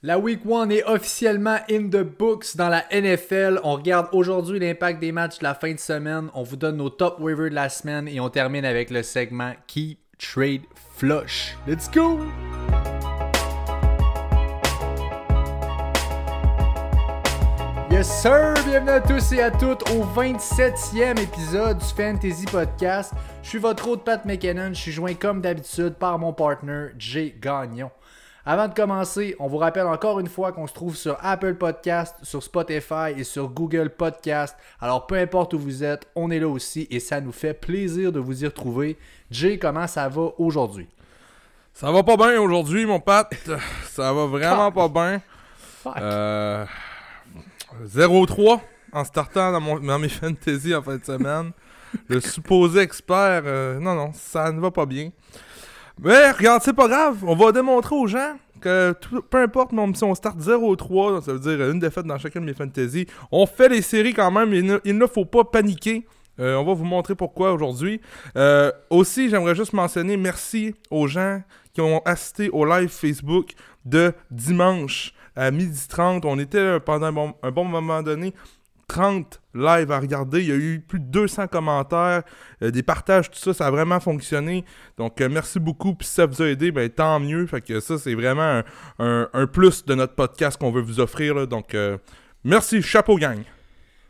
La Week 1 est officiellement in the books dans la NFL. On regarde aujourd'hui l'impact des matchs de la fin de semaine. On vous donne nos top waivers de la semaine et on termine avec le segment Keep Trade Flush. Let's go! Yes sir! Bienvenue à tous et à toutes au 27e épisode du Fantasy Podcast. Je suis votre hôte Pat McKinnon. Je suis joint comme d'habitude par mon partner Jay Gagnon. Avant de commencer, on vous rappelle encore une fois qu'on se trouve sur Apple Podcast, sur Spotify et sur Google Podcast. Alors peu importe où vous êtes, on est là aussi et ça nous fait plaisir de vous y retrouver. Jay, comment ça va aujourd'hui? Ça va pas bien aujourd'hui, mon Pat. Ça va vraiment pas bien. Euh, 0-3 en startant dans, mon, dans mes fantasy en fin de semaine. Le supposé expert, euh, non, non, ça ne va pas bien. Mais regarde, c'est pas grave. On va démontrer aux gens que peu importe, même si on start 0-3, ça veut dire une défaite dans chacune de mes fantasy, on fait les séries quand même. Il ne, faut pas paniquer. Euh, on va vous montrer pourquoi aujourd'hui. Euh, aussi, j'aimerais juste mentionner merci aux gens qui ont assisté au live Facebook de dimanche à 12h30. On était pendant un bon, un bon moment donné 30 live à regarder. Il y a eu plus de 200 commentaires, euh, des partages, tout ça. Ça a vraiment fonctionné. Donc, euh, merci beaucoup. Puis si ça vous a aidé, ben, tant mieux. Fait que ça, c'est vraiment un, plus de notre podcast qu'on veut vous offrir. Donc, euh, merci. Chapeau gang.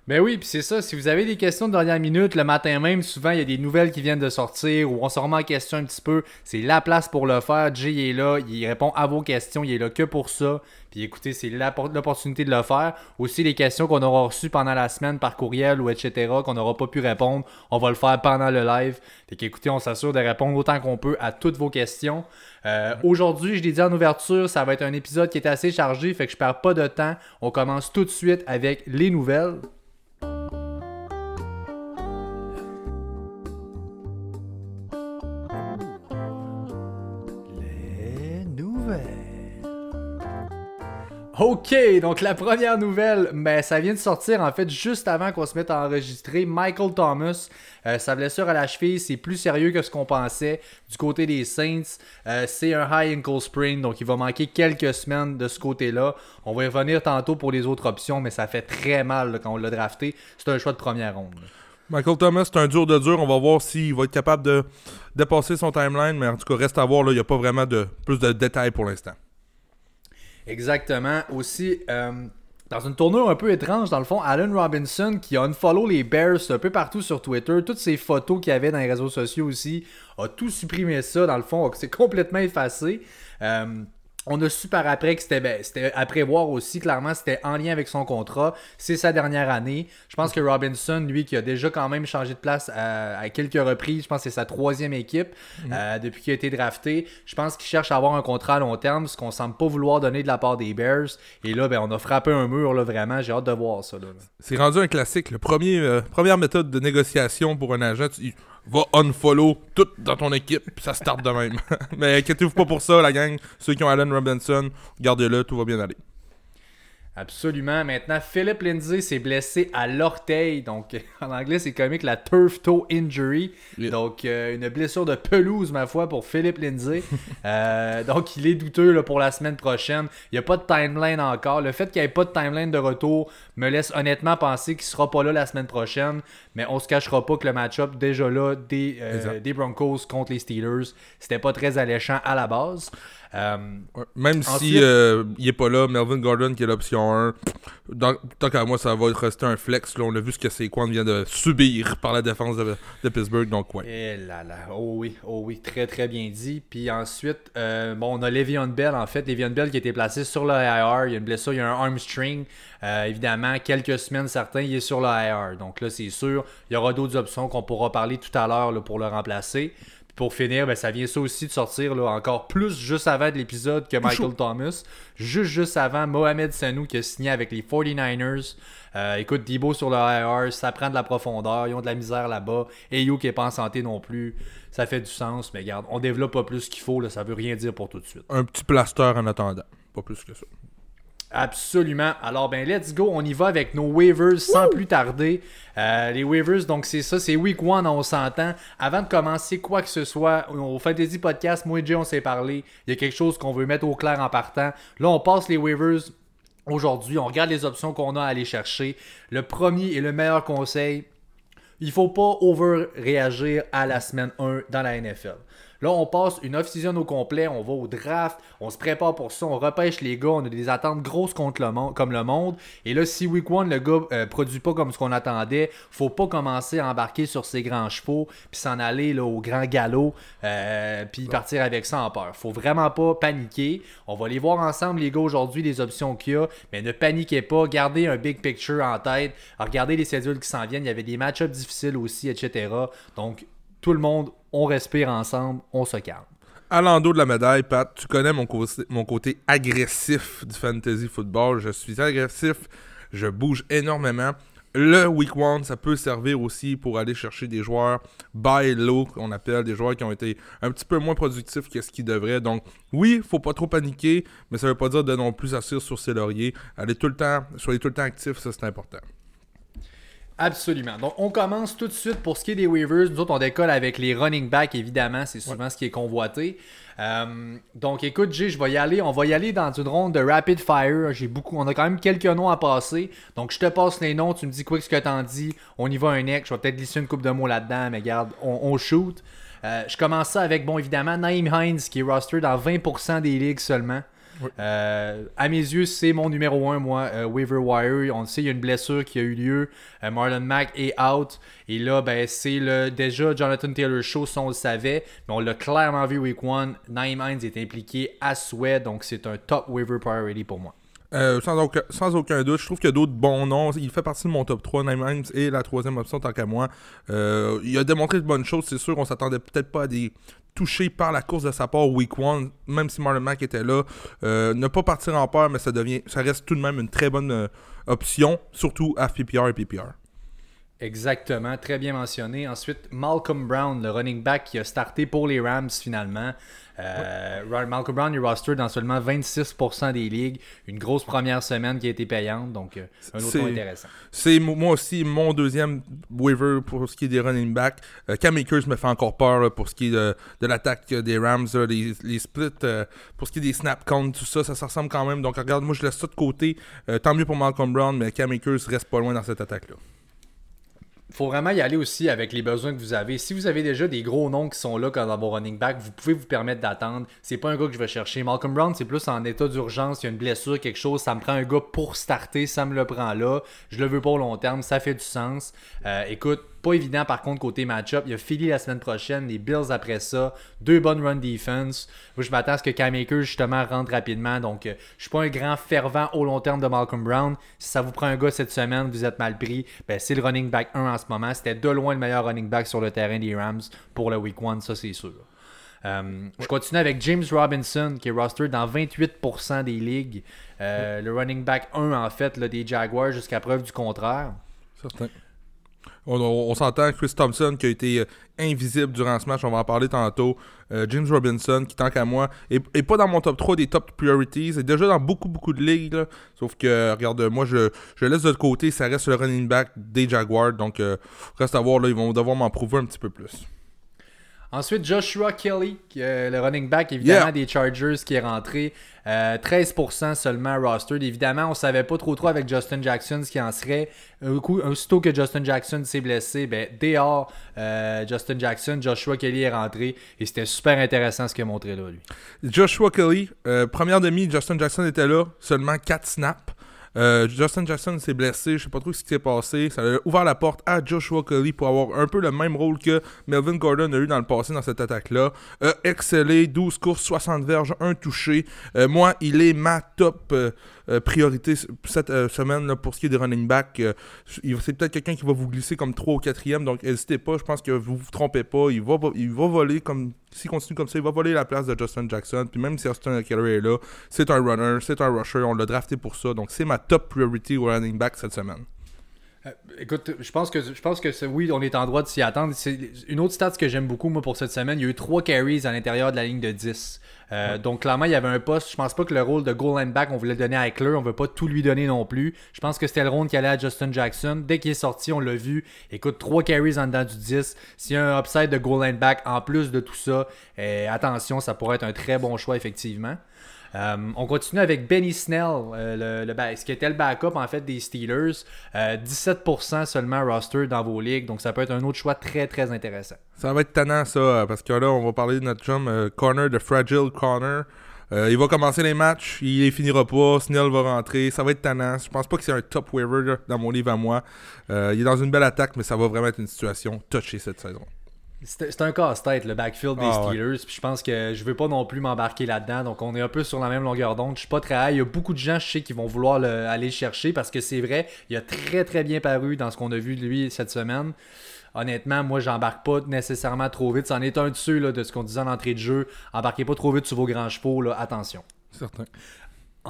Ben oui, puis c'est ça. Si vous avez des questions de dernière minute, le matin même, souvent il y a des nouvelles qui viennent de sortir ou on se remet en question un petit peu. C'est la place pour le faire. Jay est là, il répond à vos questions, il est là que pour ça. Puis écoutez, c'est l'opportunité de le faire. Aussi, les questions qu'on aura reçues pendant la semaine par courriel ou etc., qu'on n'aura pas pu répondre, on va le faire pendant le live. Fait qu'écoutez, on s'assure de répondre autant qu'on peut à toutes vos questions. Euh, aujourd'hui, je l'ai dit en ouverture, ça va être un épisode qui est assez chargé, fait que je perds pas de temps. On commence tout de suite avec les nouvelles. Ok, donc la première nouvelle, ben, ça vient de sortir en fait juste avant qu'on se mette à enregistrer. Michael Thomas, euh, sa blessure à la cheville, c'est plus sérieux que ce qu'on pensait du côté des Saints. Euh, c'est un high ankle sprain, donc il va manquer quelques semaines de ce côté-là. On va y revenir tantôt pour les autres options, mais ça fait très mal quand on l'a drafté. C'est un choix de première ronde. Michael Thomas, c'est un dur de dur. On va voir s'il va être capable de dépasser son timeline, mais en tout cas, reste à voir. Il n'y a pas vraiment de plus de détails pour l'instant. Exactement. Aussi, euh, dans une tournure un peu étrange, dans le fond, Allen Robinson, qui a unfollow les Bears un peu partout sur Twitter, toutes ces photos qu'il y avait dans les réseaux sociaux aussi, a tout supprimé ça, dans le fond, c'est complètement effacé. Euh, on a su par après que c'était ben, à prévoir aussi, clairement, c'était en lien avec son contrat. C'est sa dernière année. Je pense que Robinson, lui, qui a déjà quand même changé de place à, quelques reprises, je pense que c'est sa troisième équipe mhm. euh, depuis qu'il a été drafté. Je pense qu'il cherche à avoir un contrat à long terme, ce qu'on semble pas vouloir donner de la part des Bears. Et là, ben, on a frappé un mur, là, vraiment. J'ai hâte de voir ça. C'est rendu un classique. Le premier, euh, première méthode de négociation pour un agent, va unfollow tout dans ton équipe, ça start de même. Mais inquiétez-vous pas pour ça, la gang. Ceux qui ont Allen Robinson, gardez-le, tout va bien aller. Absolument. Maintenant, Philip Lindsay s'est blessé à l'orteil. Donc, en anglais, c'est comique la turf toe injury. Donc, euh, une blessure de pelouse, ma foi, pour Philip Lindsay. Euh, donc, il est douteux là, pour la semaine prochaine. Il n'y a pas de timeline encore. Le fait qu'il n'y ait pas de timeline de retour me laisse honnêtement penser qu'il ne sera pas là la semaine prochaine. Mais on se cachera pas que le match-up, déjà là, des, euh, des Broncos contre les Steelers, c'était pas très alléchant à la base. Euh, même si euh, il est pas là, Melvin Gordon qui est l'option 1, tant qu'à moi, ça va rester un flex. Là. On a vu ce que c'est quoi vient de subir par la défense de, Pittsburgh. Donc, ouais. Et eh là, là. Oh oui, oh oui, très très bien dit. Puis ensuite, euh, bon, on a Le'Veon Bell en fait. Le'Veon Bell qui a été placé sur le IR. Il y a une blessure, il y a un armstring. évidemment, quelques semaines, certains, il est sur le IR. Donc là, c'est sûr, il y aura d'autres options qu'on pourra parler tout à l'heure pour le remplacer pour finir, ben, ça vient ça aussi de sortir là, encore plus juste avant de l'épisode que Michael Thomas. Juste juste avant, Mohamed Sanou qui a signé avec les 49ers. Euh, écoute, Debo sur le IR, ça prend de la profondeur, ils ont de la misère là-bas. Et You qui est pas en santé non plus. Ça fait du sens, mais regarde, on développe pas plus qu'il faut, là, ça veut rien dire pour tout de suite. Un petit plaster en attendant, pas plus que ça. Absolument. Alors, ben, let's go. On y va avec nos waivers sans plus tarder. Euh, les waivers, donc c'est ça, c'est week one, on s'entend. Avant de commencer quoi que ce soit, au Fantasy Podcast, moi et Jay, on s'est parlé. Il y a quelque chose qu'on veut mettre au clair en partant. Là, on passe les waivers aujourd'hui. On regarde les options qu'on a à aller chercher. Le premier et le meilleur conseil, il faut pas over-réagir à la semaine 1 dans la NFL. Là, on passe une off-season au complet, on va au draft, on se prépare pour ça, on repêche les gars, on a des attentes grosses contre le monde, comme le monde. Et là, si week one, le gars euh, produit pas comme ce qu'on attendait, faut pas commencer à embarquer sur ses grands chevaux, puis s'en aller là, au grand galop, euh, puis partir avec ça en peur. Faut vraiment pas paniquer. On va les voir ensemble, les gars, aujourd'hui, les options qu'il y a, mais ne paniquez pas, gardez un big picture en tête, regardez les cédules qui s'en viennent, il y avait des match-ups difficiles aussi, etc. Donc, tout le monde, on respire ensemble, on se calme. À l'endos de la médaille, Pat, tu connais mon côté, agressif du fantasy football. Je suis agressif, je bouge énormément. Le week one, ça peut servir aussi pour aller chercher des joueurs buy low, qu'on appelle des joueurs qui ont été un petit peu moins productifs que ce qu'ils devraient. Donc, oui, faut pas trop paniquer, mais ça veut pas dire de non plus assurer sur ses lauriers. Allez tout le temps, soyez tout le temps actif, ça c'est important. Absolument. Donc, on commence tout de suite pour ce qui est des waivers. Nous autres, on décolle avec les running backs, évidemment. C'est souvent ce qui est convoité. Euh, donc, écoute, Jay, je vais y aller. On va y aller dans une ronde de rapid fire. J'ai beaucoup. On a quand même quelques noms à passer. Donc, je te passe les noms. Tu me dis quoi ce que t'en dis. On y va un neck. Je vais peut-être glisser une coupe de mots là-dedans, mais garde, on, shoot. Euh, je commence ça avec, bon, évidemment, Naïm Hines, qui est roster dans 20% des ligues seulement. Euh, à mes yeux, c'est mon numéro 1, moi, euh, Waiver Wire. On sait, il y a une blessure qui a eu lieu. Euh, Marlon Mack est out. Et là, ben, c'est le déjà Jonathan Taylor Show, ça on le savait. Mais on l'a clairement vu week 1. Naim Hines est impliqué à souhait. Donc, c'est un top Waiver Priority pour moi. Sans, aucun, sans, aucun, doute, je trouve qu'il y a d'autres bons noms. Il fait partie de mon top 3. Naim Hines est la troisième option tant qu'à moi. il a démontré de bonnes choses, c'est sûr. On s'attendait peut-être pas à des touché par la course de sa part week one, même si Marlon Mack était là. Euh, ne pas partir en peur, mais ça devient, ça reste tout de même une très bonne euh, option, surtout à PPR et PPR. Exactement, très bien mentionné. Ensuite, Malcolm Brown, le running back qui a starté pour les Rams finalement. Euh, Malcolm Brown est roster dans seulement 26% des ligues. Une grosse première semaine qui a été payante, donc euh, un autre point intéressant. C'est moi aussi mon deuxième waiver pour ce qui est des running backs. Euh, Cam Akers me fait encore peur pour ce qui est de, l'attaque des Rams, les, splits, pour ce qui est des snap counts, tout ça, ça, ça ressemble quand même. Donc regarde, moi je laisse ça de côté. tant mieux pour Malcolm Brown, mais Cam Akers reste pas loin dans cette attaque-là faut vraiment y aller aussi avec les besoins que vous avez. Si vous avez déjà des gros noms qui sont là dans vos running back, vous pouvez vous permettre d'attendre. C'est pas un gars que je vais chercher. Malcolm Brown, c'est plus en état d'urgence. Il y a une blessure, quelque chose. Ça me prend un gars pour starter. Ça me le prend là. Je le veux pas au long terme. Ça fait du sens. Euh, écoute, pas évident par contre côté match-up. Il y a Philly la semaine prochaine, les Bills après ça, deux bonnes run defense. Moi je m'attends à ce que Cam Akers justement rentre rapidement. Donc euh, je suis pas un grand fervent au long terme de Malcolm Brown. Si ça vous prend un gars cette semaine, vous êtes mal pris. Ben, c'est le running back 1 en ce moment. C'était de loin le meilleur running back sur le terrain des Rams pour le week 1, ça c'est sûr. Euh, je continue avec James Robinson, qui est roster dans 28% des ligues. Euh, le running back 1, en fait, là, des Jaguars, jusqu'à preuve du contraire. Certain. On, s'entend Chris Thompson qui a été euh, invisible durant ce match, on va en parler tantôt. Euh, James Robinson qui, tant qu'à moi, est, pas dans mon top 3 des top priorities, est déjà dans beaucoup, beaucoup de ligues. sauf que, regarde, moi, je, je laisse de côté, ça reste le running back des Jaguars. Donc, euh, reste à voir, là, ils vont devoir m'en prouver un petit peu plus. Ensuite, Joshua Kelly, le running back évidemment des Chargers qui est rentré. 13% euh, seulement roster. Évidemment, on savait pas trop trop avec Justin Jackson ce qui en serait. Un coup, aussitôt que Justin Jackson s'est blessé, ben, dehors euh, Justin Jackson, Joshua Kelly est rentré. Et c'était super intéressant ce qu'il a montré là, lui. Joshua Kelly, euh, première demi, Justin Jackson était là, seulement 4 snaps. Euh, Justin Jackson s'est blessé, je sais pas trop ce qui s'est passé. Ça a ouvert la porte à Joshua Kelly pour avoir un peu le même rôle que Melvin Gordon a eu dans le passé dans cette attaque-là. Euh, excellé, 12 courses, 60 verges, un touché. Euh, moi, il est ma top euh, priorité cette euh, semaine là, pour ce qui est des running backs. Euh, c'est peut-être quelqu'un qui va vous glisser comme 3 ou 4e, donc n'hésitez pas. Je pense que vous vous trompez pas. Il va, il va voler comme. S'il continue comme ça, il va voler la place de Justin Jackson. Puis même si Austin Keller est là, c'est un runner, c'est un rusher. On l'a drafté pour ça. Donc c'est ma top priority au running back cette semaine. Euh, écoute, je pense que je pense que oui, on est en droit de s'y attendre. C'est une autre stat que j'aime beaucoup moi pour cette semaine. Il y a eu trois carries à l'intérieur de la ligne de 10. Euh, donc clairement, il y avait un poste. Je pense pas que le rôle de goal line back, on voulait le donner à Eckler. On veut pas tout lui donner non plus. Je pense que c'était le rôle qui allait à Justin Jackson. Dès qu'il est sorti, on l'a vu. Écoute, trois carries en dedans du 10. S'il y a un upside de goal line back en plus de tout ça, eh, attention, ça pourrait être un très bon choix effectivement. Euh, on continue avec Benny Snell, euh, le, ce qui était le backup en fait des Steelers. 17% seulement roster dans vos ligues, donc ça peut être un autre choix très très intéressant. Ça va être tannant ça, parce que là on va parler de notre chum Corner, de Fragile Corner. Euh, il va commencer les matchs, il les finira pas, Snell va rentrer, ça va être tannant. Je pense pas que c'est un top waiver dans mon livre à moi. Euh, il est dans une belle attaque, mais ça va vraiment être une situation touchée cette saison. C'est un casse-tête, le backfield des ah, Steelers. Puis je pense que je veux pas non plus m'embarquer là-dedans. Donc on est un peu sur la même longueur d'onde. Je suis pas très high. Il y a beaucoup de gens, je sais, qui vont vouloir aller le chercher parce que c'est vrai, il a très très bien paru dans ce qu'on a vu de lui cette semaine honnêtement, moi, j'embarque pas nécessairement trop vite. C'en est un dessus là, de ce qu'on disait en entrée de jeu. Embarquez pas trop vite sur vos grands chevaux, là. attention. Certain.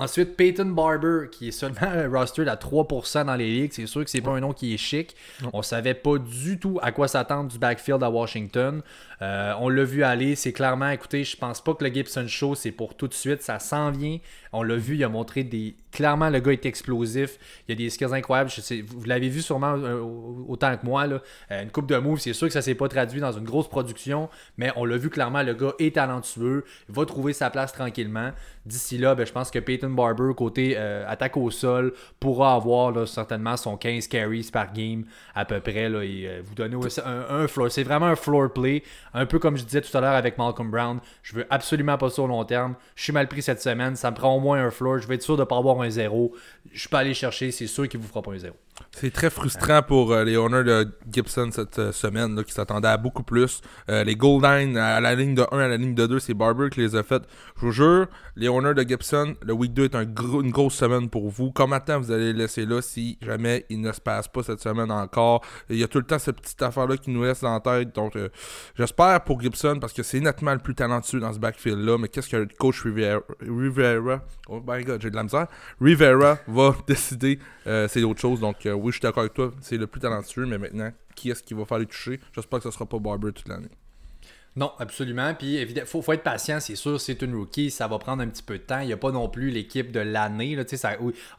Ensuite, Peyton Barber, qui est seulement rostered à 3% dans les ligues. C'est sûr que c'est pas un nom qui est chic. On savait pas du tout à quoi s'attendre du backfield à Washington. Euh, on l'a vu aller. C'est clairement, écoutez, je pense pas que le Gibson Show, c'est pour tout de suite. Ça s'en vient. On l'a vu, il a montré des. Clairement, le gars est explosif. Il y a des skills incroyables. Vous l'avez vu sûrement euh, autant que moi. Là. Euh, une coupe de moves, c'est sûr que ça s'est pas traduit dans une grosse production, mais on l'a vu clairement, le gars est talentueux. Va trouver sa place tranquillement. D'ici là, ben, je pense que Peyton Barber, côté attaque au sol, pourra avoir certainement son 15 carries par game à peu près. Là, et vous donner un floor. C'est vraiment un floor play. Un peu comme je disais tout à l'heure avec Malcolm Brown. Je veux absolument pas ça au long terme. Je suis mal pris cette semaine. Ça me prend au moins un floor. Je vais être sûr de ne pas avoir un zéro. Je peux aller chercher, c'est sûr qu'il vous fera pas un zéro. C'est très frustrant pour euh, les owners de Gibson cette euh, semaine qui s'attendaient à beaucoup plus. Euh, les goal line à la ligne de 1 à la ligne de 2, c'est Barber qui les a fait. Je vous jure, les owners de Gibson, le week 2 est un une grosse semaine pour vous. Comment temps vous allez laisser là si jamais il ne se passe pas cette semaine encore Il y a tout le temps cette petite affaire-là qui nous laisse dans la tête. Donc j'espère pour Gibson parce que c'est nettement le plus talentueux dans ce backfield-là. Mais qu'est-ce que le coach Rivera, Rivera oh my god, j'ai de la misère. Rivera va décider, c'est autre chose. Donc oui, je suis d'accord avec toi, c'est le plus talentueux, mais maintenant, qui est-ce qui va faire les toucher? J'espère que ce sera pas Barber toute l'année. Non, absolument. Puis évidemment, faut, faut être patient, c'est sûr, c'est une rookie, ça va prendre un petit peu de temps. Il n'y a pas non plus l'équipe de l'année.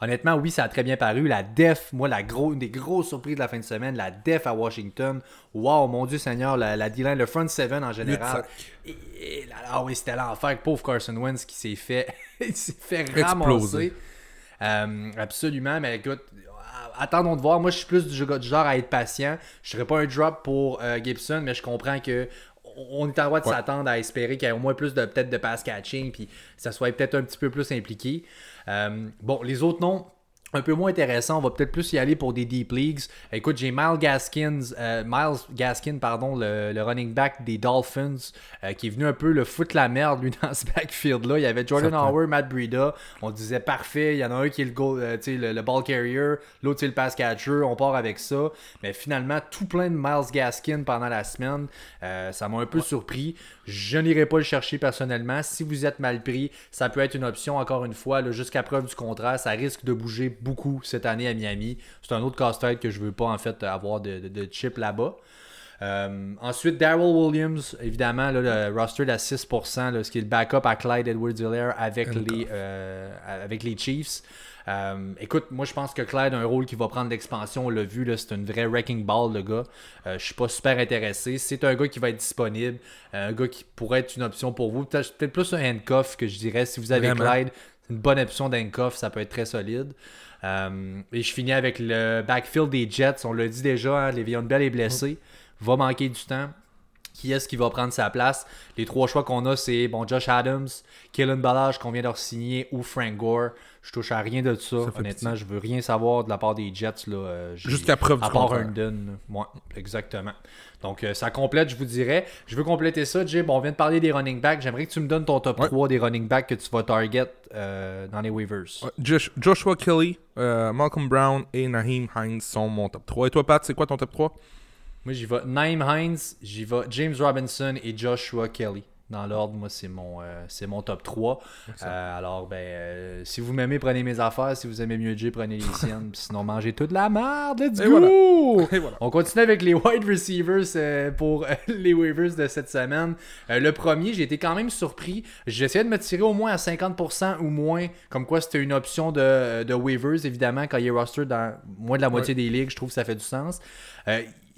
honnêtement, oui, ça a très bien paru. La def, moi, la gros, une des grosses surprises de la fin de semaine, la def à Washington. Wow, mon Dieu Seigneur, la, la D-line, le front seven en général. Et, oui, c'était l'enfer. Pauvre Carson Wentz qui s'est fait, s'est fait ramasser. Euh, absolument, mais écoute, attendons de voir. Moi, je suis plus du genre à être patient. Je serais pas un drop pour euh, Gibson, mais je comprends que on est en droit de s'attendre à espérer qu'il y ait au moins plus de peut-être de pass catching, puis ça soit peut-être un petit peu plus impliqué. Euh, bon, les autres noms un peu moins intéressant. On va peut-être plus y aller pour des deep leagues. Écoute, j'ai Miles Gaskins, euh, Miles Gaskin, pardon, le, running back des Dolphins, euh, qui est venu un peu le foutre la merde, lui, dans ce backfield-là. Il y avait Jordan Howard, Matt Breida. On disait parfait. Il y en a un qui est le, goal, euh, le, le, ball carrier, l'autre, c'est le pass catcher. On part avec ça. Mais finalement, tout plein de Miles Gaskin pendant la semaine. ça m'a un peu surpris. Je n'irai pas le chercher personnellement. Si vous êtes mal pris, ça peut être une option, encore une fois, jusqu'à preuve du contraire. Ça risque de bouger beaucoup cette année à Miami. C'est un autre casse-tête que je veux pas en fait avoir de, de, chip là-bas. Euh, ensuite, Daryl Williams, évidemment, le roster à 6%, ce qui est le backup à Clyde Edwards-Helaire avec, les, euh, avec les Chiefs. Euh, écoute, moi je pense que Clyde a un rôle qui va prendre l'expansion. On l'a vu, c'est une vraie wrecking ball, le gars. Je je suis pas super intéressé. C'est un gars qui va être disponible, un gars qui pourrait être une option pour vous. Peut-être plus un handcuff que je dirais. Si vous avez Clyde, c'est une bonne option d'handcuff, ça peut être très solide. Euh, et je finis avec le backfield des Jets. On l'a dit déjà, hein, Le'Veon Bell est blessé. Va manquer du temps. Qui est-ce qui va prendre sa place? Les trois choix qu'on a, c'est bon, Josh Adams, Kellen Ballage qu'on vient de signer ou Frank Gore. Je touche à rien de ça. Honnêtement, je veux rien savoir de la part des Jets. Là. Euh, Jusqu'à preuve À part Herndon. Ouais, exactement. Donc, euh, ça complète, je vous dirais. Je veux compléter ça, Jim. on vient de parler des running backs. J'aimerais que tu me donnes ton top 3 des running backs que tu vas target euh, dans les waivers. Joshua Kelly, Malcolm Brown et Naheem Hines sont mon top 3. Et toi, Pat, c'est quoi ton top 3 Moi, j'y vais Naheem Hines, j'y vais James Robinson et Joshua Kelly. Dans l'ordre, moi, c'est mon, euh, c'est mon top 3. Euh, alors, ben, euh, si vous m'aimez, prenez mes affaires. Si vous aimez mieux Jay, prenez les siennes. Sinon, mangez toute la merde. Let's Et go! Et voilà. On continue avec les wide receivers pour les waivers de cette semaine. Le premier, j'ai été quand même surpris. J'essayais de me tirer au moins à 50% ou moins, comme quoi c'était une option de, de waivers, évidemment, quand il est roster dans moins de la moitié des ligues. Je trouve que ça fait du sens.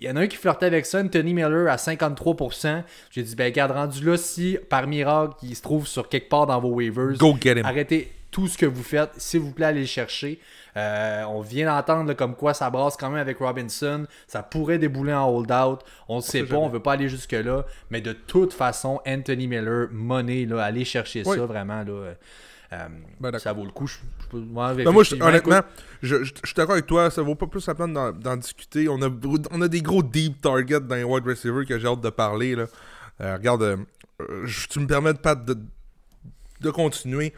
Il y en a un qui flirtait avec ça, Anthony Miller à 53%. J'ai dit, ben, garde rendu là, si par miracle, il se trouve sur quelque part dans vos waivers, Go get him. arrêtez tout ce que vous faites. S'il vous plaît, allez le chercher. Euh, on vient d'entendre comme quoi ça brasse quand même avec Robinson. Ça pourrait débouler en hold-out. On ne sait pas, on jamais. veut pas aller jusque-là. Mais de toute façon, Anthony Miller, money, là, allez chercher Oui. ça vraiment. Là, euh, euh, Ben, d'accord. ça vaut le coup. Je, Ben, moi, je- honnêtement, je, suis d'accord avec toi. Ça vaut pas plus la peine d'en discuter. On a, on a des gros deep targets dans les wide receivers que j'ai hâte de parler. Là. Euh, regarde, euh, euh, tu me permets de, Pat, de, de continuer.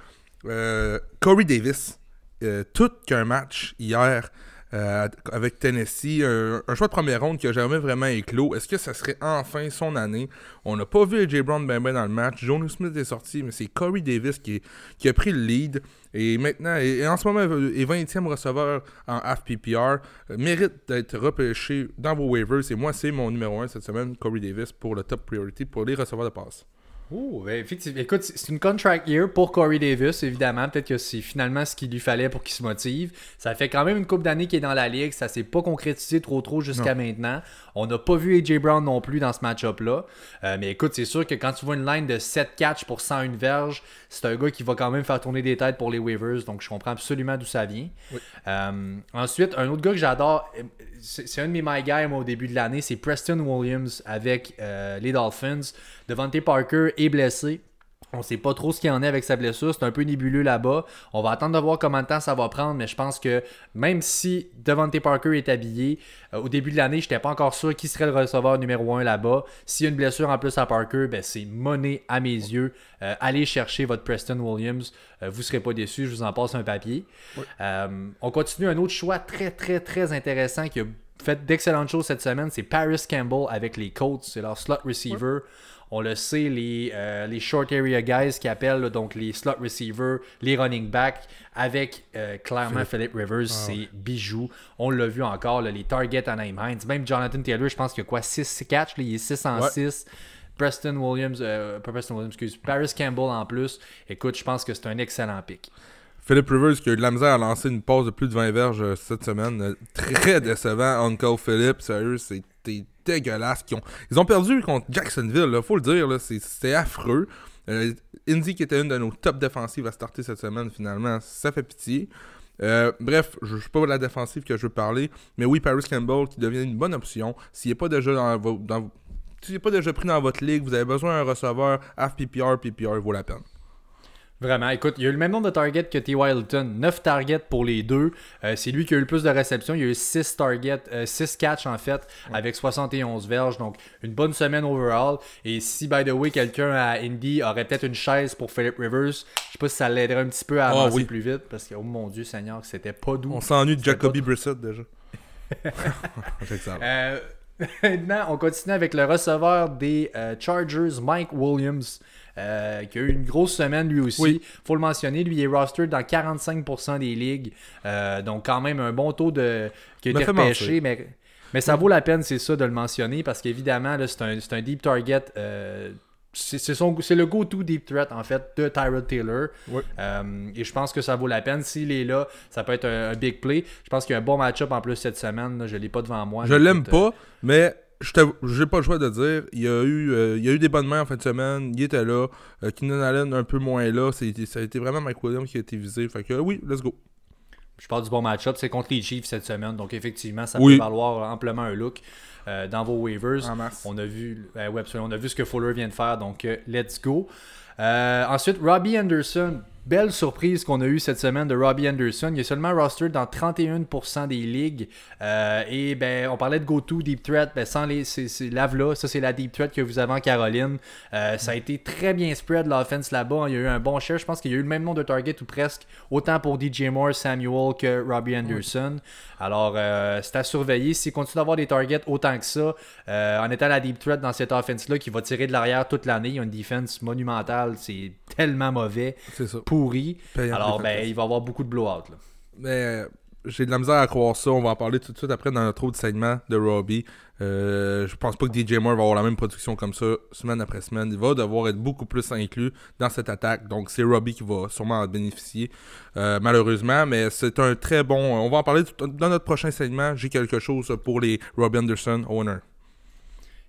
Euh, Corey Davis, euh, tout qu'un match hier euh, avec Tennessee, un, choix de première ronde qui a jamais vraiment éclos. Est-ce que ça serait enfin son année? On n'a pas vu AJ Brown ben ben dans le match. Jonas Smith est sorti, mais c'est Corey Davis qui, a pris le lead. Et maintenant, et, et en ce moment, est 20e receveur en FPPR. euh, mérite d'être repêché dans vos waivers. Et moi, c'est mon numéro 1 cette semaine, Corey Davis, pour le top priority pour les receveurs de passe. Ben, effectivement. Écoute, c'est une contract year pour Corey Davis, évidemment. Peut-être que c'est finalement ce qu'il lui fallait pour qu'il se motive. Ça fait quand même une couple d'années qu'il est dans la ligue. Ça s'est pas concrétisé trop trop jusqu'à maintenant. On n'a pas vu AJ Brown non plus dans ce match-up-là. Euh, mais écoute, c'est sûr que quand tu vois une line de 7 catch pour 101 verges, c'est un gars qui va quand même faire tourner des têtes pour les waivers. Donc je comprends absolument d'où ça vient. Euh, ensuite, un autre gars que j'adore, c'est un de mes my guys moi, au début de l'année, c'est Preston Williams avec euh, les Dolphins. Devante Parker est blessé. On sait pas trop ce qu'il en est avec sa blessure. C'est un peu nébuleux là-bas. On va attendre de voir combien de temps ça va prendre, mais je pense que même si Devante Parker est habillé, euh, au début de l'année, je n'étais pas encore sûr qui serait le receveur numéro 1 là-bas. S'il y a une blessure en plus à Parker, ben, c'est monnaie à mes yeux. Euh, allez chercher votre Preston Williams. Euh, vous ne serez pas déçus. Je vous en passe un papier. On continue un autre choix très, très, très intéressant qui a fait d'excellentes choses cette semaine. C'est Paris Campbell avec les Colts. C'est leur slot receiver. On le sait, les, euh, les short area guys qui appellent, là, donc les slot receivers, les running backs, avec euh, clairement Philip Rivers, c'est bijou. On l'a vu encore, là, les targets à Naim Hines. Même Jonathan Taylor, je pense qu'il y a quoi 6 catch, il est 6 en Ouais. 6. Preston Williams, euh, pas Preston Williams, excuse, Paris Campbell en plus. Écoute, je pense que c'est un excellent pick. Philip Rivers qui a eu de la misère à lancer une passe de plus de 20 verges euh, cette semaine. Très décevant, Uncle Philip. Sérieux, c'était dégueulasse. Ils ont, ils ont perdu contre Jacksonville, là, faut le dire. c'est- affreux. Euh, Indy qui était une de nos top défensives à starter cette semaine, finalement, ça fait pitié. Euh, bref, je ne suis pas de la défensive que je veux parler, mais oui, Paris Campbell qui devient une bonne option. S'il n'est pas déjà dans, pas déjà pris dans votre ligue, vous avez besoin d'un receveur, FPPR, PPR, vaut la peine. Vraiment, écoute, il y a eu le même nombre de targets que T. Hilton. 9 targets pour les deux. Euh, c'est lui qui a eu le plus de réceptions. Il y a eu 6 targets, 6 catchs en fait, avec 71 verges. Donc, une bonne semaine overall. Et si, by the way, quelqu'un à Indy aurait peut-être une chaise pour Philip Rivers, je sais pas si ça l'aiderait un petit peu à Ah, avancer oui. plus vite. Parce que, oh mon Dieu Seigneur, c'était pas doux. On s'ennuie de Jacoby Brissett déjà. Euh, maintenant, on continue avec le receveur des euh, Chargers, Mike Williams, euh, qui a eu une grosse semaine lui aussi. Oui. faut le mentionner, lui il est roster dans 45% des ligues. Euh, donc, quand même, un bon taux de qui a été repêché. Mais, mais ça vaut la peine, c'est ça, de le mentionner parce qu'évidemment, c'est un, un deep target. euh, c'est le go-to deep threat en fait de Tyrod Taylor. Euh, et je pense que ça vaut la peine. S'il est là, ça peut être un, un big play. Je pense qu'il y a un bon match-up en plus cette semaine. là. Je ne l'ai pas devant moi. Je l'aime pas, mais j'ai pas le choix de dire. Il y a eu, euh, il y a eu des bonnes mains en fin de semaine. Il était là. Euh, Keenan Allen un peu moins là. Ça a été vraiment Mike Williams qui a été visé. Fait que euh, oui, let's go. Je parle du bon match-up, c'est contre les Chiefs cette semaine. Donc, effectivement, ça Oui. peut valoir amplement un look euh, dans vos waivers. En masse. On a vu, ouais, on a vu ce que Fuller vient de faire. Donc, let's go. Ensuite, Robbie Anderson. Belle surprise qu'on a eue cette semaine de Robbie Anderson. Il est seulement roster dans 31% des ligues. Euh, et ben, on parlait de go-to deep threat. Ben, sans les, c'est, lave-là. Ça, c'est la deep threat que vous avez en Caroline. Euh, ça a été très bien spread l'offense là-bas. Il y a eu un bon share. Je pense qu'il y a eu le même nombre de targets ou presque. Autant pour DJ Moore, Samuel que Robbie Anderson. Alors, euh, c'est à surveiller. S'il continue d'avoir des targets autant que ça, en étant la deep threat dans cette offense-là qui va tirer de l'arrière toute l'année, il y a une defense monumentale. C'est tellement mauvais. C'est ça pourri. Alors, ben, il va y avoir beaucoup de blowout. Là. Mais euh, j'ai de la misère à croire ça. On va en parler tout de suite après dans notre autre segment de Robbie. Euh, je pense pas que DJ Moore va avoir la même production comme ça semaine après semaine. Il va devoir être beaucoup plus inclus dans cette attaque. Donc c'est Robbie qui va sûrement en bénéficier euh, malheureusement. Mais c'est un très bon. On va en parler dans notre prochain segment. J'ai quelque chose pour les Robbie Anderson Owner.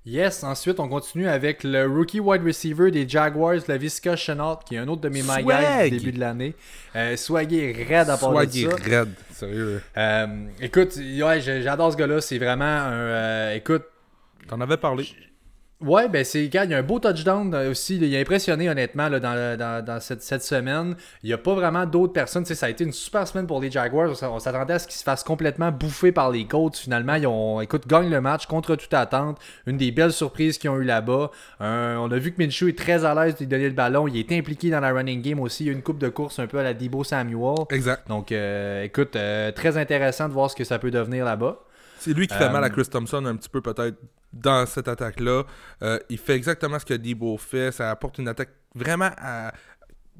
Yes, ensuite on continue avec le rookie wide receiver des Jaguars, la Visca Chenault, qui est un autre de mes my guys du début de l'année. Euh, soyez raide à part de ça. raide, sérieux. Euh, écoute, ouais, j'adore ce gars-là, c'est vraiment un... Euh, écoute... T'en avais parlé. Ouais, ben c'est il y a un beau touchdown euh, aussi. il a impressionné honnêtement là, dans, cette, semaine. Il n'y a pas vraiment d'autres personnes. Ça a été une super semaine pour les Jaguars. On s'attendait à ce qu'ils se fassent complètement bouffer par les Colts. Finalement, ils ont écoute, gagnent le match contre toute attente. Une des belles surprises qu'ils ont eu là-bas. on a vu que Minshew est très à l'aise de donner le ballon. Il est impliqué dans la running game aussi. Il y a une coupe de course un peu à la Debo Samuel. Exact. Donc, euh, écoute, euh, très intéressant de voir ce que ça peut devenir là-bas. C'est lui qui fait mal à Chris Thompson un petit peu peut-être dans cette attaque-là. Euh, il fait exactement ce que Debo fait. Ça apporte une attaque vraiment à,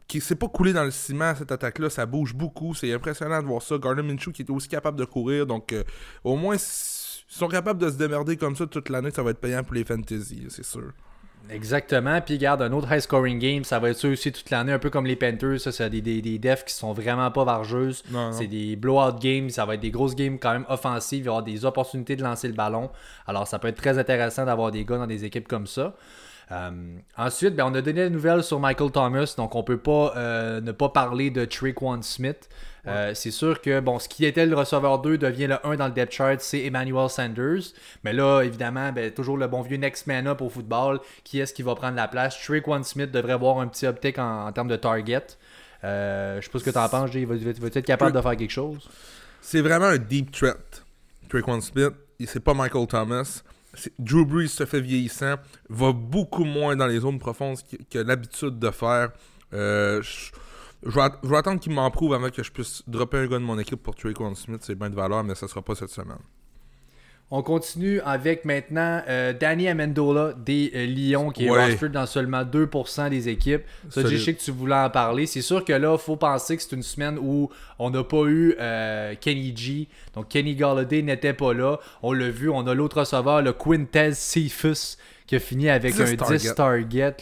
qui s'est pas coulé dans le ciment cette attaque-là, ça bouge beaucoup, c'est impressionnant de voir ça. Gardner Minshew qui est aussi capable de courir, donc euh, au moins ils sont capables de se démerder comme ça toute l'année, ça va être payant pour les fantasy, c'est sûr. Exactement. Puis garde un autre high scoring game, ça va être ça aussi toute l'année, un peu comme les Panthers. Ça, c'est des, des, des defs qui sont vraiment pas vargeuses. C'est des blowout games, ça va être des grosses games quand même offensives. Il va y avoir des opportunités de lancer le ballon. Alors ça peut être très intéressant d'avoir des gars dans des équipes comme ça. Euh, ensuite, ben, on a donné la nouvelle sur Michael Thomas, donc on peut pas euh, ne pas parler de One Smith. Euh, c'est sûr que bon, ce qui était le receveur 2 devient le 1 dans le depth chart, c'est Emmanuel Sanders. Mais là, évidemment, ben, toujours le bon vieux next man up au football. Qui est-ce qui va prendre la place? One Smith devrait avoir un petit uptick en, termes de target. je sais pas ce que tu en penses, il va, va, être capable de faire quelque chose? C'est vraiment un deep threat. One Smith, c'est pas Michael Thomas. Drew Brees se fait vieillissant, va beaucoup moins dans les zones profondes que, l'habitude de faire. Euh, je, vais, attendre qu'il m'en prouve avant que je puisse dropper un gars de mon équipe pour Traquan Smith. C'est bien de valeur, mais ça sera pas cette semaine. On continue avec maintenant euh, Danny Amendola des euh, Lions qui est roster dans seulement 2% des équipes. Ça, je sais que tu voulais en parler. C'est sûr que là, il faut penser que c'est une semaine où on n'a pas eu euh, Kenny G. Donc Kenny Galladay n'était pas là. On l'a vu, on a l'autre receveur, le Quintez Cephus qui a fini avec un 10 target.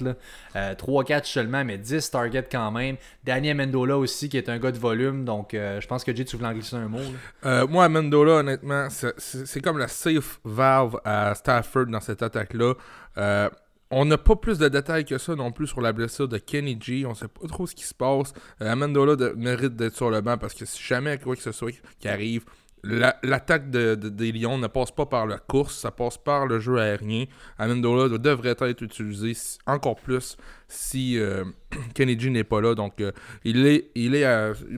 3 catch seulement, mais 10 targets quand même. Daniel Mendola aussi, qui est un gars de volume. Donc, euh, je pense que Jay, tu voulais en glisser un mot. Euh, moi, Mendola, honnêtement, c'est comme la safe valve à Stafford dans cette attaque-là. Euh, on n'a pas plus de détails que ça non plus sur la blessure de Kenny G. On sait pas trop ce qui se passe. Amendola mérite d'être sur le banc parce que si jamais quoi que ce soit qui arrive, l'attaque des Lions ne passe pas par la course, ça passe par le jeu aérien. Amendola devrait être utilisé encore plus si euh, Kennedy n'est pas là. Donc, euh, il est, il est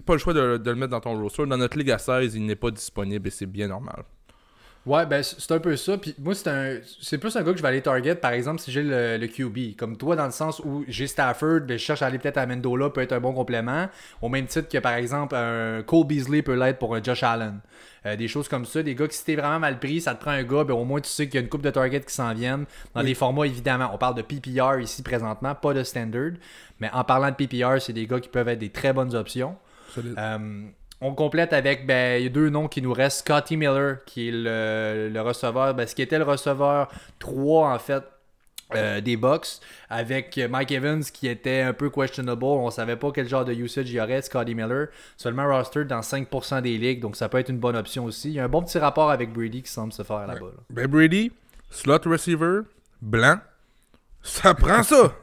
pas le choix de, le mettre dans ton roster. Dans notre Ligue à 16, il n'est pas disponible et c'est bien normal. Ouais, ben c'est un peu ça. Puis moi, c'est un c'est plus un gars que je vais aller target, par exemple, si j'ai le, QB. Comme toi, dans le sens où j'ai Stafford, ben, je cherche à aller peut-être à Mendola, peut être un bon complément. Au même titre que, par exemple, un Cole Beasley peut l'être pour un Josh Allen. Euh, des choses comme ça. Des gars qui, si t'es vraiment mal pris, ça te prend un gars, ben, au moins tu sais qu'il y a une coupe de targets qui s'en viennent. Dans des formats, évidemment, on parle de PPR ici présentement, pas de standard. Mais en parlant de PPR, c'est des gars qui peuvent être des très bonnes options. Euh, on complète avec ben, y a deux noms qui nous restent. Scotty Miller, qui est le, receveur, ben, ce qui était le receveur 3 en fait euh, des Bucks, avec Mike Evans qui était un peu questionable. On savait pas quel genre de usage il y aurait. Scotty Miller, seulement roster dans 5% des ligues, donc ça peut être une bonne option aussi. Il y a un bon petit rapport avec Brady qui semble se faire là-bas. Ben Brady, slot receiver, blanc, ça prend ça.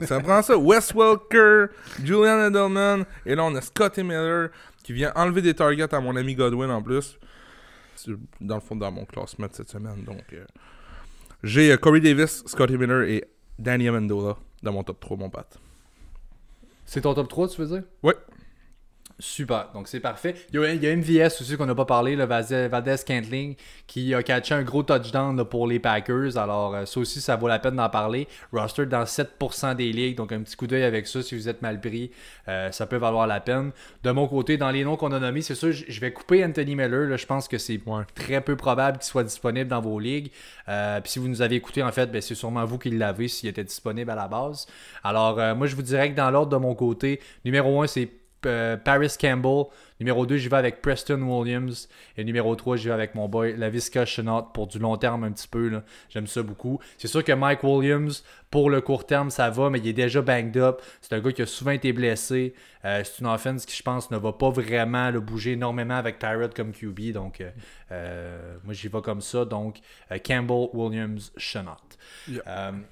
ça prend ça. Wes Welker, Julian Edelman, et là on a Scotty Miller qui vient enlever des targets à mon ami Godwin en plus. Dans le fond, dans mon classement cette semaine. Donc, euh, j'ai euh, Corey Davis, Scotty Miller et Danny Amendola dans mon top 3, mon pote. C'est ton top 3, tu veux dire? Oui. Super, donc c'est parfait. Il y, a, MVS aussi qu'on n'a pas parlé, le Valdez Cantling, qui a catché un gros touchdown pour les Packers. Alors, euh, ça aussi, ça vaut la peine d'en parler. Roster dans 7% des ligues, donc un petit coup d'œil avec ça si vous êtes mal pris, euh, ça peut valoir la peine. De mon côté, dans les noms qu'on a nommés, c'est sûr, je vais couper Anthony Miller. je pense que c'est très peu probable qu'il soit disponible dans vos ligues. Euh, puis si vous nous avez écouté, en fait, ben, c'est sûrement vous qui l'avez s'il était disponible à la base. Alors, moi, je vous dirais que dans l'ordre de mon côté, numéro 1, c'est Uh, Paris Campbell. Numéro 2, j'y vais avec Preston Williams. Et numéro 3, j'y vais avec mon boy Lavisca Chenot pour du long terme un petit peu. J'aime ça beaucoup. C'est sûr que Mike Williams, pour le court terme, ça va, mais il est déjà banged up. C'est un gars qui a souvent été blessé. Euh, c'est une offense qui, je pense, ne va pas vraiment le bouger énormément avec Tyrod comme QB. Donc, euh, moi, j'y vais comme ça. Donc, Campbell, Williams, Chenot.